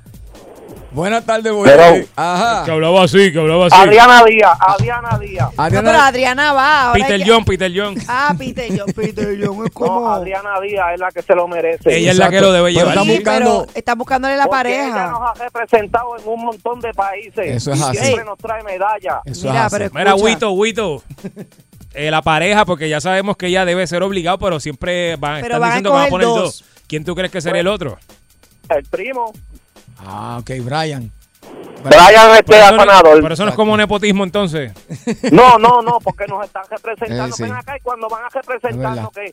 Buenas tardes, Hello. Boyete. Ajá. Que hablaba así, que hablaba así. Adriana Díaz, Adriana Díaz. No, Adriana, pero Adriana va. ahora Peter hay que- John, Peter John. Ah, Peter John. Peter John es como. No, Adriana Díaz es la que se lo merece. Ella es la que lo debe Pero llevar. estamos Sí, buscando- pero está buscándole la Porque Ella pareja. nos ha representado en un montón de países. Eso es y así. Siempre nos trae medallas. Eso Mira, es así. pero Mira, escucha. Wito, Wito. Eh, la pareja, porque ya sabemos que ella debe ser obligado, pero siempre van, Pero están van a diciendo que van a poner dos. dos. ¿Quién tú crees que será el otro? El primo. Ah, ok, Brian. Brian este Pero eso, no, afanador. pero eso no es como nepotismo entonces. No, no, no, porque nos están representando. Eh, sí. Ven acá y cuando van a Es representarnos que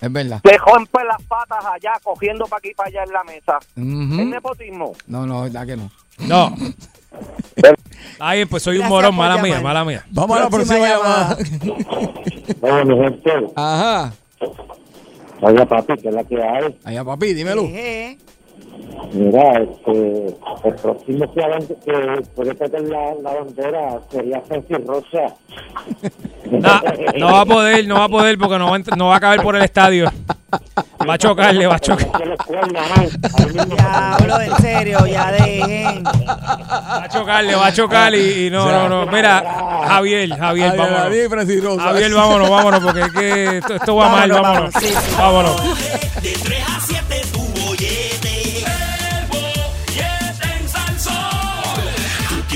Es verdad. dejó en pues las patas allá, cogiendo para aquí y para allá en la mesa. ¿Es nepotismo? No, no, verdad que no. No. Ay, pues soy un morón, mala llamar. mía, mala mía. Vamos a la Próxima próxima llamada. llamada. Ajá. Oiga, papi, ¿qué es la que hay? Allá, papi, dímelo. Ejé. Mira, este, el próximo que, que puede tener la, la bandera sería Francis Rosa. No, no va a poder, no va a poder porque no va, no va a caber por el estadio. Va a chocarle, va a chocar. Diablo, en serio, ya dejen. Va a chocarle, va a chocar y, y no, no, no. Mira, Javier, Javier, Ay, vámonos. Javier Francis Rosa. Javier, vámonos, vámonos, porque es que esto, esto va mal, Vámonos, vámonos. vámonos, sí, sí. Vámonos.